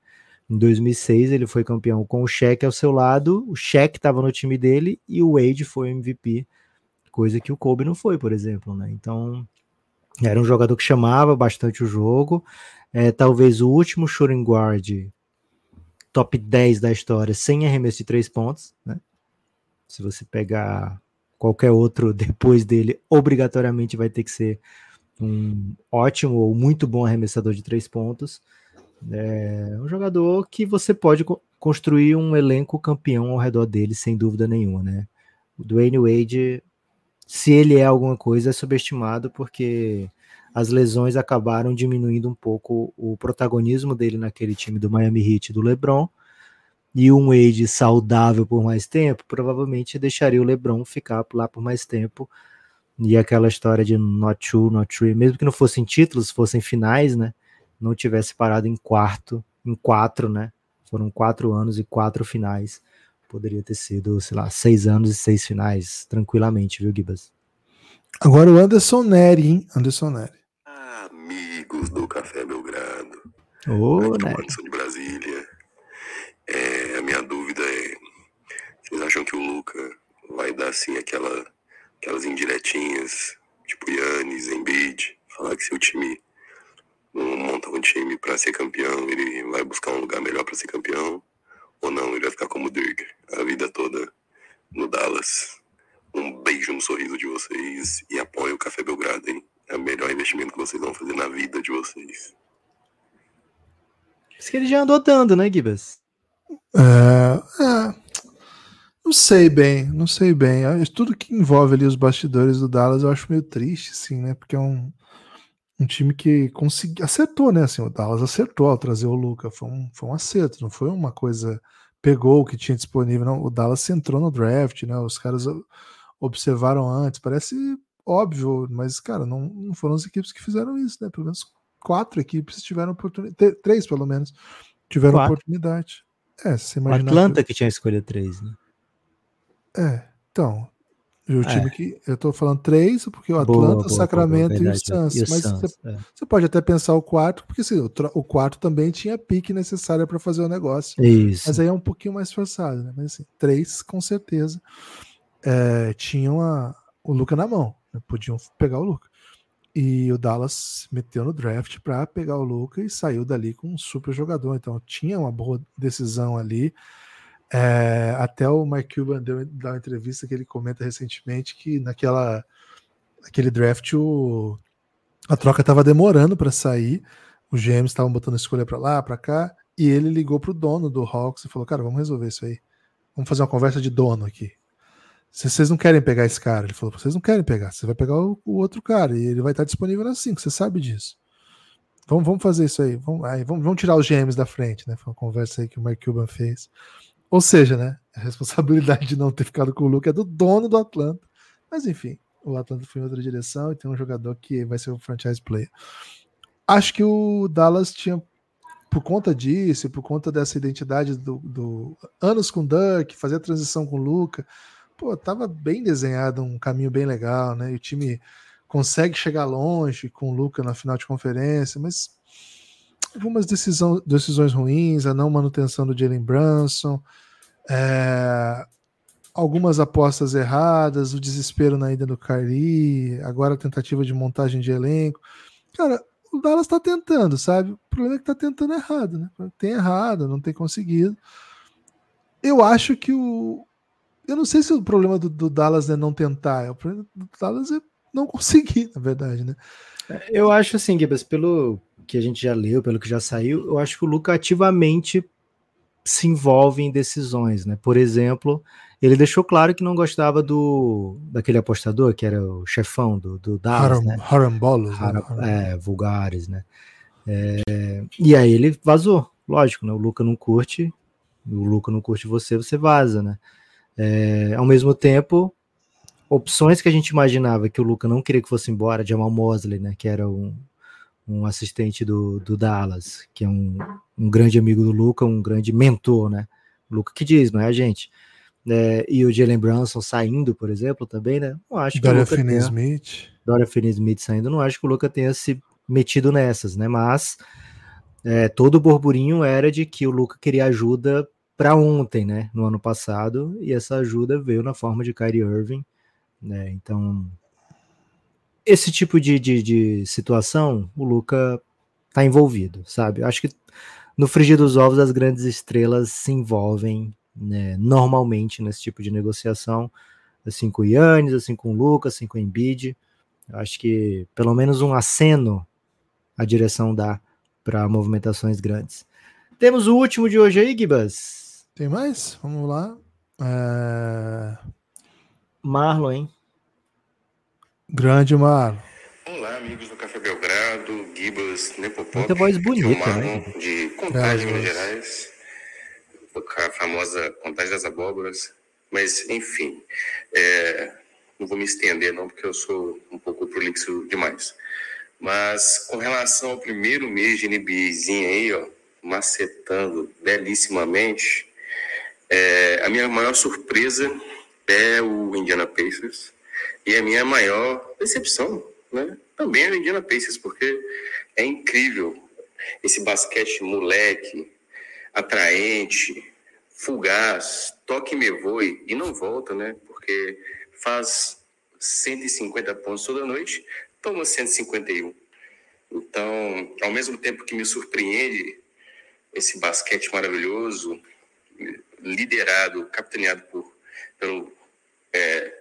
em 2006 ele foi campeão com o Shaq ao seu lado, o Shaq estava no time dele e o Wade foi MVP coisa que o Kobe não foi, por exemplo, né? Então, era um jogador que chamava bastante o jogo, é, talvez o último shooting guard top 10 da história sem arremesso de três pontos, né? Se você pegar qualquer outro depois dele, obrigatoriamente vai ter que ser um ótimo ou muito bom arremessador de três pontos. É um jogador que você pode co construir um elenco campeão ao redor dele, sem dúvida nenhuma, né? O Dwayne Wade se ele é alguma coisa, é subestimado porque as lesões acabaram diminuindo um pouco o protagonismo dele naquele time do Miami Heat do LeBron. E um Wade saudável por mais tempo, provavelmente deixaria o LeBron ficar lá por mais tempo. E aquela história de not two, not three, mesmo que não fossem títulos, fossem finais, né? Não tivesse parado em quarto, em quatro, né? Foram quatro anos e quatro finais Poderia ter sido, sei lá, seis anos e seis finais, tranquilamente, viu, Gibas? Agora o Anderson Neri, hein? Anderson Neri. Amigos do Café Belgrado. Ô, Neri. Anderson de Brasília. É, a minha dúvida é: vocês acham que o Luca vai dar assim aquela, aquelas indiretinhas, tipo Yannis, Embiid, falar que se o time não monta um time para ser campeão, ele vai buscar um lugar melhor para ser campeão? Ou não, ele vai ficar como o Dirk, a vida toda no Dallas. Um beijo no sorriso de vocês e apoie o Café Belgrado, hein? É o melhor investimento que vocês vão fazer na vida de vocês. Isso que ele já andou dando, né, Gibas? É, é, não sei bem, não sei bem. Tudo que envolve ali os bastidores do Dallas eu acho meio triste, sim, né? Porque é um, um time que conseguiu, acertou, né? Assim, o Dallas acertou ao trazer o Luca, foi um, foi um acerto, não foi uma coisa pegou o que tinha disponível, não. O Dallas entrou no draft, né? Os caras observaram antes, parece óbvio, mas cara, não, não foram as equipes que fizeram isso, né? Pelo menos quatro equipes tiveram oportunidade, três pelo menos tiveram Quatro. oportunidade. É, se O imaginar. Atlanta que tinha escolha três, né? É, então. O É. time que. Eu tô falando três, porque o Boa, Atlanta, boa, o Sacramento boa, e o verdade, Suns. e o Mas Suns, você, é. você pode até pensar o quarto, porque assim, o, o quarto também tinha pique necessária para fazer o negócio. Isso. Mas aí é um pouquinho mais forçado, né? Mas assim, três, com certeza, é, tinham a- o Luca na mão. né? Podiam pegar o Luca. E o Dallas meteu no draft para pegar o Luca e saiu dali com um super jogador. Então tinha uma boa decisão ali. É, até o Mike Cuban deu dá uma entrevista que ele comenta recentemente que naquela aquele draft o, a troca estava demorando para sair. Os GMs estavam botando escolha para lá, para cá, e ele ligou pro dono do Hawks e falou: "Cara, vamos resolver isso aí. Vamos fazer uma conversa de dono aqui. Vocês não querem pegar esse cara, ele falou: vocês não querem pegar, você vai pegar o, o outro cara e ele vai estar disponível na 5, você sabe disso. Vamos, vamos fazer isso aí. Vamos, aí, vamos, vamos tirar os GMs da frente, né? Foi uma conversa aí que o Mike Cuban fez. Ou seja, né? A responsabilidade de não ter ficado com o Luke é do dono do Atlanta. Mas enfim, o Atlanta foi em outra direção e tem um jogador que vai ser o franchise player. Acho que o Dallas tinha por conta disso, por conta dessa identidade do, do anos com Dirk, fazer a transição com o Luca, pô, tava bem desenhado, um caminho bem legal, né? E o time consegue chegar longe com o Luca na final de conferência, mas algumas decisão, decisões ruins, a não manutenção do Jalen Brunson, é, algumas apostas erradas, o desespero na ida do Kyrie, agora a tentativa de montagem de elenco. Cara, o Dallas está tentando, sabe? O problema é que está tentando errado, né? Tem errado, não tem conseguido. Eu acho que o. Eu não sei se o problema do, do Dallas é não tentar, é o problema do Dallas é não conseguir, na verdade, né? Eu acho assim, Gibas, pelo que a gente já leu, pelo que já saiu, eu acho que o Luca ativamente se envolve em decisões, né? Por exemplo, ele deixou claro que não gostava do daquele apostador que era o chefão do, do Dallas, Haram, né? Harambolos, Hara, né? é, vulgares, né? É, e aí ele vazou, lógico, né? O Luca não curte, o Luca não curte você, você vaza, né? É, ao mesmo tempo, opções que a gente imaginava que o Luca não queria que fosse embora, Jamal Mosley, né? Que era um, um assistente do, do Dallas, que é um, um grande amigo do Luca, um grande mentor, né? O Luca que diz, não é a gente né, e o Jalen Brunson saindo, por exemplo, também, né? Não acho que Dória o Luca tenha, Finney-Smith. Dória Finney-Smith saindo, não acho que o Luca tenha se metido nessas, né? Mas é, todo o burburinho era de que o Luca queria ajuda para ontem, né? No ano passado, e essa ajuda veio na forma de Kyrie Irving, né? Então, esse tipo de, de, de situação, o Luca tá envolvido, sabe? Acho que no frigir dos ovos as grandes estrelas se envolvem né, normalmente nesse tipo de negociação, assim com o Yannis, assim com o Lucas, assim com o Embiid. Acho que pelo menos um aceno a direção dá para movimentações grandes. Temos o último de hoje aí, Gibas. Tem mais? Vamos lá. É... Marlon, hein? Grande Marlon. Olá, amigos do Café Belgrado, Gibas, Nepopop. Muita voz bonita, Marlon, né? De Contagem, Minas. Gerais. A famosa Contagem das Abóboras. Mas, enfim, é, não vou me estender não, porque eu sou um pouco prolixo demais. Mas, com relação ao primeiro mês de NBAzinho aí, ó, macetando belíssimamente, é, a minha maior surpresa é o Indiana Pacers. E a minha maior decepção, né? Também é o Indiana Pacers, porque é incrível esse basquete moleque, atraente, fugaz, toque me voe e não volta, né? Porque faz 150 pontos toda noite, toma 151. Então, ao mesmo tempo que me surpreende esse basquete maravilhoso, liderado, capitaneado por, pelo é,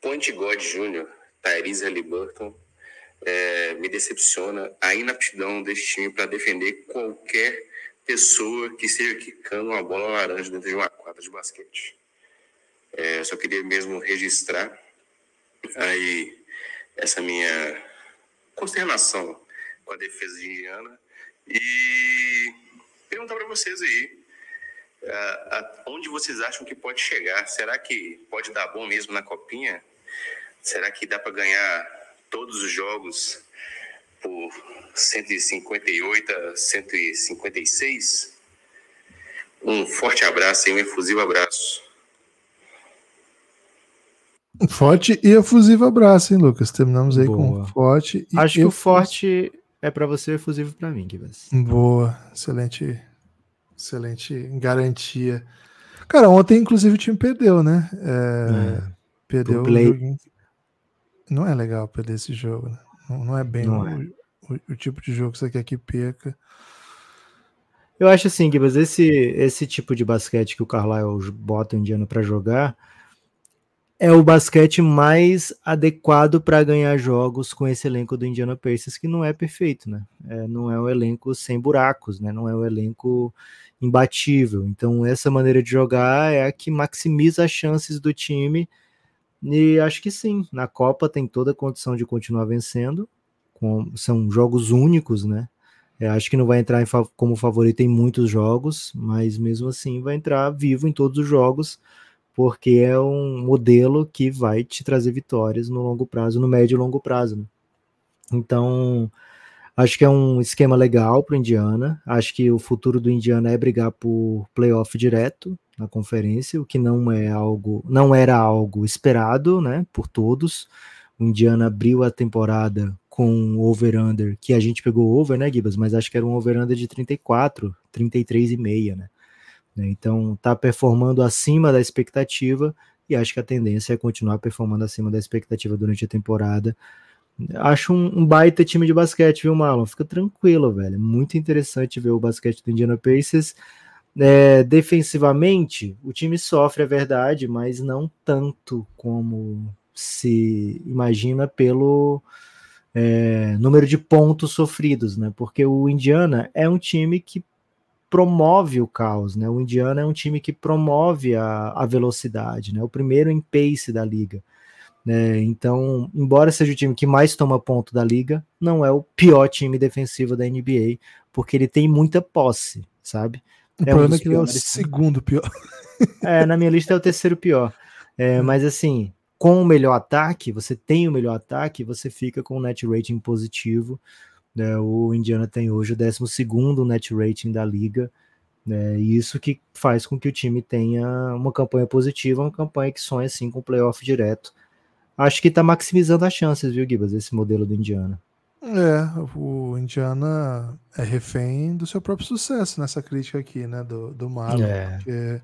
Point God Jr., Tyrese Halliburton, é, me decepciona a inaptidão desse time para defender qualquer pessoa que esteja quicando uma bola laranja dentro de uma quadra de basquete. É, só queria mesmo registrar aí essa minha consternação com a defesa de Indiana e perguntar para vocês aí a- a- onde vocês acham que pode chegar? Será que pode dar bom mesmo na copinha? Será que dá para ganhar todos os jogos por 158 a 156? Um forte abraço e um efusivo abraço. Um Forte e efusivo abraço, hein, Lucas? Terminamos aí com Boa. um forte e Acho que o efusivo. forte é para você efusivo para mim, Gibas. Boa, excelente, excelente garantia. Cara, ontem, inclusive, o time perdeu, né? É, Perdeu play. joguinho. Não é legal perder esse jogo, né? Não, não é bem Não o, é. o- o tipo de jogo que você quer que perca. Eu acho assim, Gibas, esse, esse tipo de basquete que o Carlisle bota o Indiana para jogar é o basquete mais adequado para ganhar jogos com esse elenco do Indiana Pacers, que não é perfeito, né? É, não é um elenco sem buracos, né? Não é um elenco imbatível. Então, essa maneira de jogar é a que maximiza as chances do time. E acho que sim, na Copa tem toda a condição de continuar vencendo. com- são jogos únicos, né? É, acho que não vai entrar como favorito em muitos jogos, mas mesmo assim vai entrar vivo em todos os jogos, porque é um modelo que vai te trazer vitórias no longo prazo, no médio e longo prazo. né? Então, Acho que é um esquema legal para o Indiana. Acho que o futuro do Indiana é brigar por playoff direto na conferência, o que não é algo, não era algo esperado, né, por todos. O Indiana abriu a temporada com over-under, que a gente pegou over, né, Gibas? Mas acho que era um over-under de 34, 33,5, né? Então tá performando acima da expectativa e acho que a tendência é continuar performando acima da expectativa durante a temporada. Acho um, um, baita time de basquete, viu, Marlon? Fica tranquilo, velho. Muito interessante ver o basquete do Indiana Pacers. É, defensivamente, o time sofre, é verdade, mas não tanto como se imagina pelo é, número de pontos sofridos, né? Porque o Indiana é um time que promove o caos, né? O Indiana é um time que promove a, a velocidade, né? O primeiro em pace da liga. Né? Então, embora seja o time que mais toma ponto da liga, não é o pior time defensivo da NBA, porque ele tem muita posse, sabe? O é problema um é que ele é o segundo pior. É, na minha lista é o terceiro pior. É, hum. Mas assim, com o melhor ataque, você tem o melhor ataque, você fica com um net rating positivo. Né? O Indiana tem hoje o 12 net rating da liga. Né? E isso que faz com que o time tenha uma campanha positiva, uma campanha que sonha assim com playoff direto acho que está maximizando as chances, viu, Gibas, esse modelo do Indiana. É, o Indiana é refém do seu próprio sucesso nessa crítica aqui, né, do, do Marlon, é. porque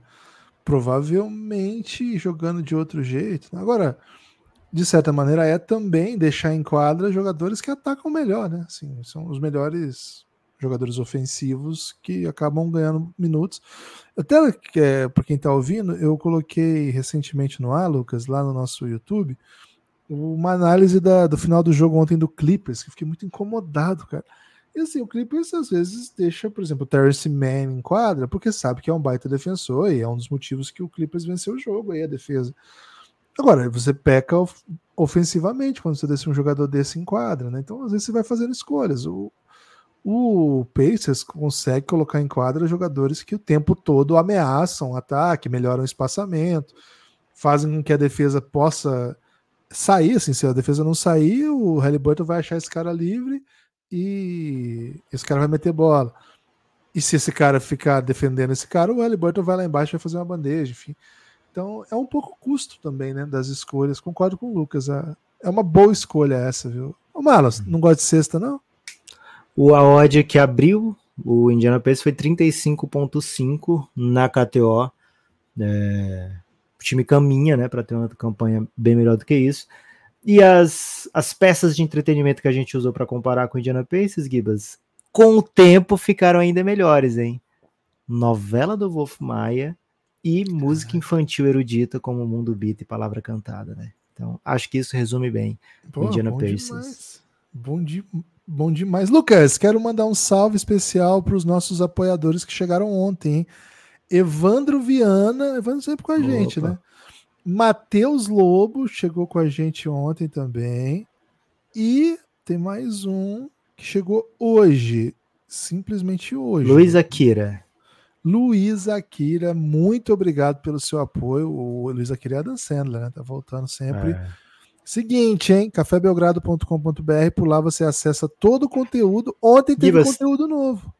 provavelmente jogando de outro jeito. Agora, de certa maneira, é também deixar em quadra jogadores que atacam melhor, né? Assim, são os melhores jogadores ofensivos que acabam ganhando minutos. Até é, para quem está ouvindo, eu coloquei recentemente no ar, Lucas, lá no nosso YouTube, uma análise da, do final do jogo ontem do Clippers, que fiquei muito incomodado, cara. E assim, o Clippers às vezes deixa, por exemplo, o Terrence Mann em quadra, porque sabe que é um baita defensor e é um dos motivos que o Clippers venceu o jogo aí, a defesa. Agora, você peca ofensivamente quando você deixa um jogador desse em quadra, né? Então, às vezes você vai fazendo escolhas. O, o Pacers consegue colocar em quadra jogadores que o tempo todo ameaçam o ataque, melhoram o espaçamento, fazem com que a defesa possa sair, assim, se a defesa não sair, o Halliburton vai achar esse cara livre e esse cara vai meter bola. E se esse cara ficar defendendo esse cara, o Halliburton vai lá embaixo e vai fazer uma bandeja, enfim. Então é um pouco custo também, né, das escolhas. Concordo com o Lucas. É uma boa escolha essa, viu? Ô Malas, não gosta de sexta, não? O a odd que abriu o Indiana Pacers foi 35.5 na KTO. É, o time caminha, né, para ter uma campanha bem melhor do que isso. E as, as peças de entretenimento que a gente usou para comparar com o Indiana Pacers, Gibas, com o tempo ficaram ainda melhores, hein? Novela do Wolf Maia e música infantil erudita como Mundo Beat e Palavra Cantada, né? Então, acho que isso resume bem Pô, Indiana bom Pacers. Demais. Bom, de, Bom demais. Lucas, quero mandar um salve especial para os nossos apoiadores que chegaram ontem. Hein? Evandro Viana, Evandro sempre com a Opa. gente, né? Matheus Lobo chegou com a gente ontem também. E tem mais um que chegou hoje, simplesmente hoje. Luiz Akira. Luiz Akira, muito obrigado pelo seu apoio. O Luiz Akira é a Dan Sandler, né? Tá voltando sempre. É Seguinte, hein? cafébelgrado.com.br, por lá você acessa todo o conteúdo. Ontem teve conteúdo novo.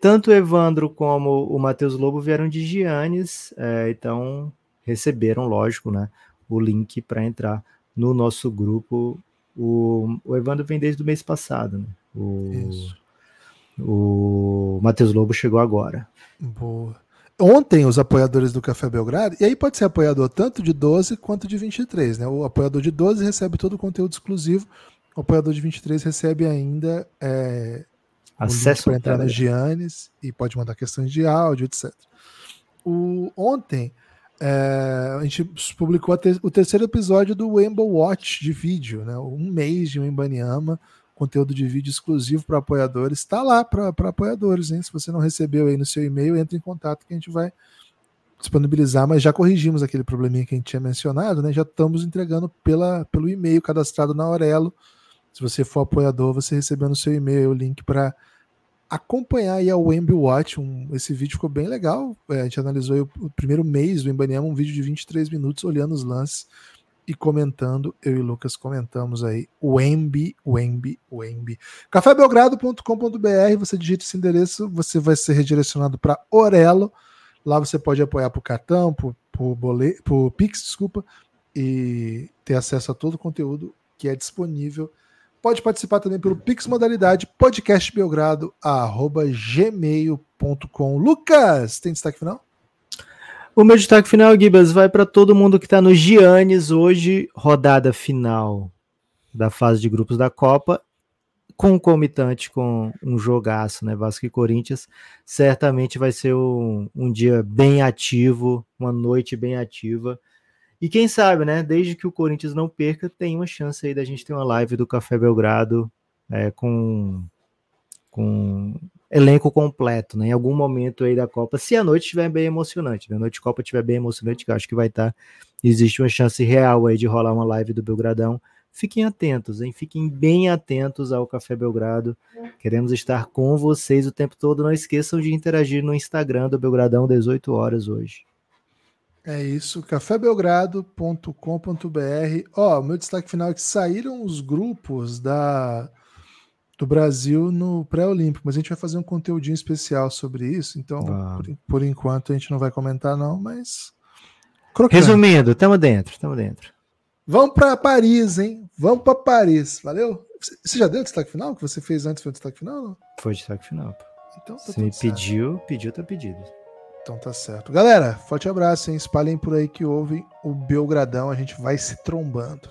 Tanto o Evandro como o Matheus Lobo vieram de Giannis, é, então receberam, lógico, né, o link para entrar no nosso grupo. O, o Evandro vem desde o mês passado, né? O, Isso. o Matheus Lobo chegou agora. Boa ontem os apoiadores do Café Belgrado, e aí pode ser apoiador tanto de 12 quanto de 23, né? O apoiador de 12 recebe todo o conteúdo exclusivo, o apoiador de 23 recebe ainda é, acesso para entrar na Giannis e pode mandar questões de áudio, etc. O, ontem é, a gente publicou ter, o terceiro episódio do Rainbow Watch de vídeo, né? Um mês de Wembanyama conteúdo de vídeo exclusivo para apoiadores. Está lá para apoiadores, hein? Se você não recebeu aí no seu e-mail, entre em contato que a gente vai disponibilizar, mas já corrigimos aquele probleminha que a gente tinha mencionado, né? Já estamos entregando pela, pelo e-mail cadastrado na Aurelo. Se você for apoiador, você recebeu no seu e-mail o link para acompanhar aí a Wemby Watch. Um, esse vídeo ficou bem legal. É, a gente analisou o, o, primeiro mês do Embanyama, um vídeo de 23 minutos olhando os lances e comentando. Eu e Lucas comentamos aí o Embi, o Embi, o Embi. cafébelgrado.com.br, você digita esse endereço, você vai ser redirecionado para Orelo. Lá você pode apoiar por cartão, por, boleto, por Pix, desculpa, e ter acesso a todo o conteúdo que é disponível. Pode participar também pelo Pix Modalidade podcastbelgrado@gmail.com. Lucas, tem destaque final? O meu destaque final, Gibas, vai para todo mundo que está no Giannis hoje, rodada final da fase de grupos da Copa, concomitante com um jogaço, né? Vasco e Corinthians. Certamente vai ser um, um dia bem ativo, uma noite bem ativa. E quem sabe, né? Desde que o Corinthians não perca, tem uma chance aí da gente ter uma live do Café Belgrado é, com, com elenco completo, né? Em algum momento aí da Copa, se a noite estiver bem emocionante, né? A noite de Copa estiver bem emocionante, que eu acho que vai estar. Tá, existe uma chance real aí de rolar uma live do Belgradão. Fiquem atentos, hein? Fiquem bem atentos ao Café Belgrado. Queremos estar com vocês o tempo todo. Não esqueçam de interagir no Instagram do Belgradão, 18 horas hoje. É isso, cafébelgrado.com.br. Ó, o meu destaque final é que saíram os grupos da do Brasil no pré-olímpico, mas a gente vai fazer um conteúdinho especial sobre isso, então ah. por, por, enquanto a gente não vai comentar não, mas Crocante. Resumindo, estamos dentro, estamos dentro. Vamos para Paris, hein? Vamos para Paris, valeu? Você já deu o destaque final? O que você fez antes foi o destaque final? Não? Foi o destaque final. Pô. Então, tá você me pediu, pediu, tá pedido. Então tá certo. Galera, forte abraço, hein? Espalhem por aí que ouvem o Belgradão, a gente vai se trombando.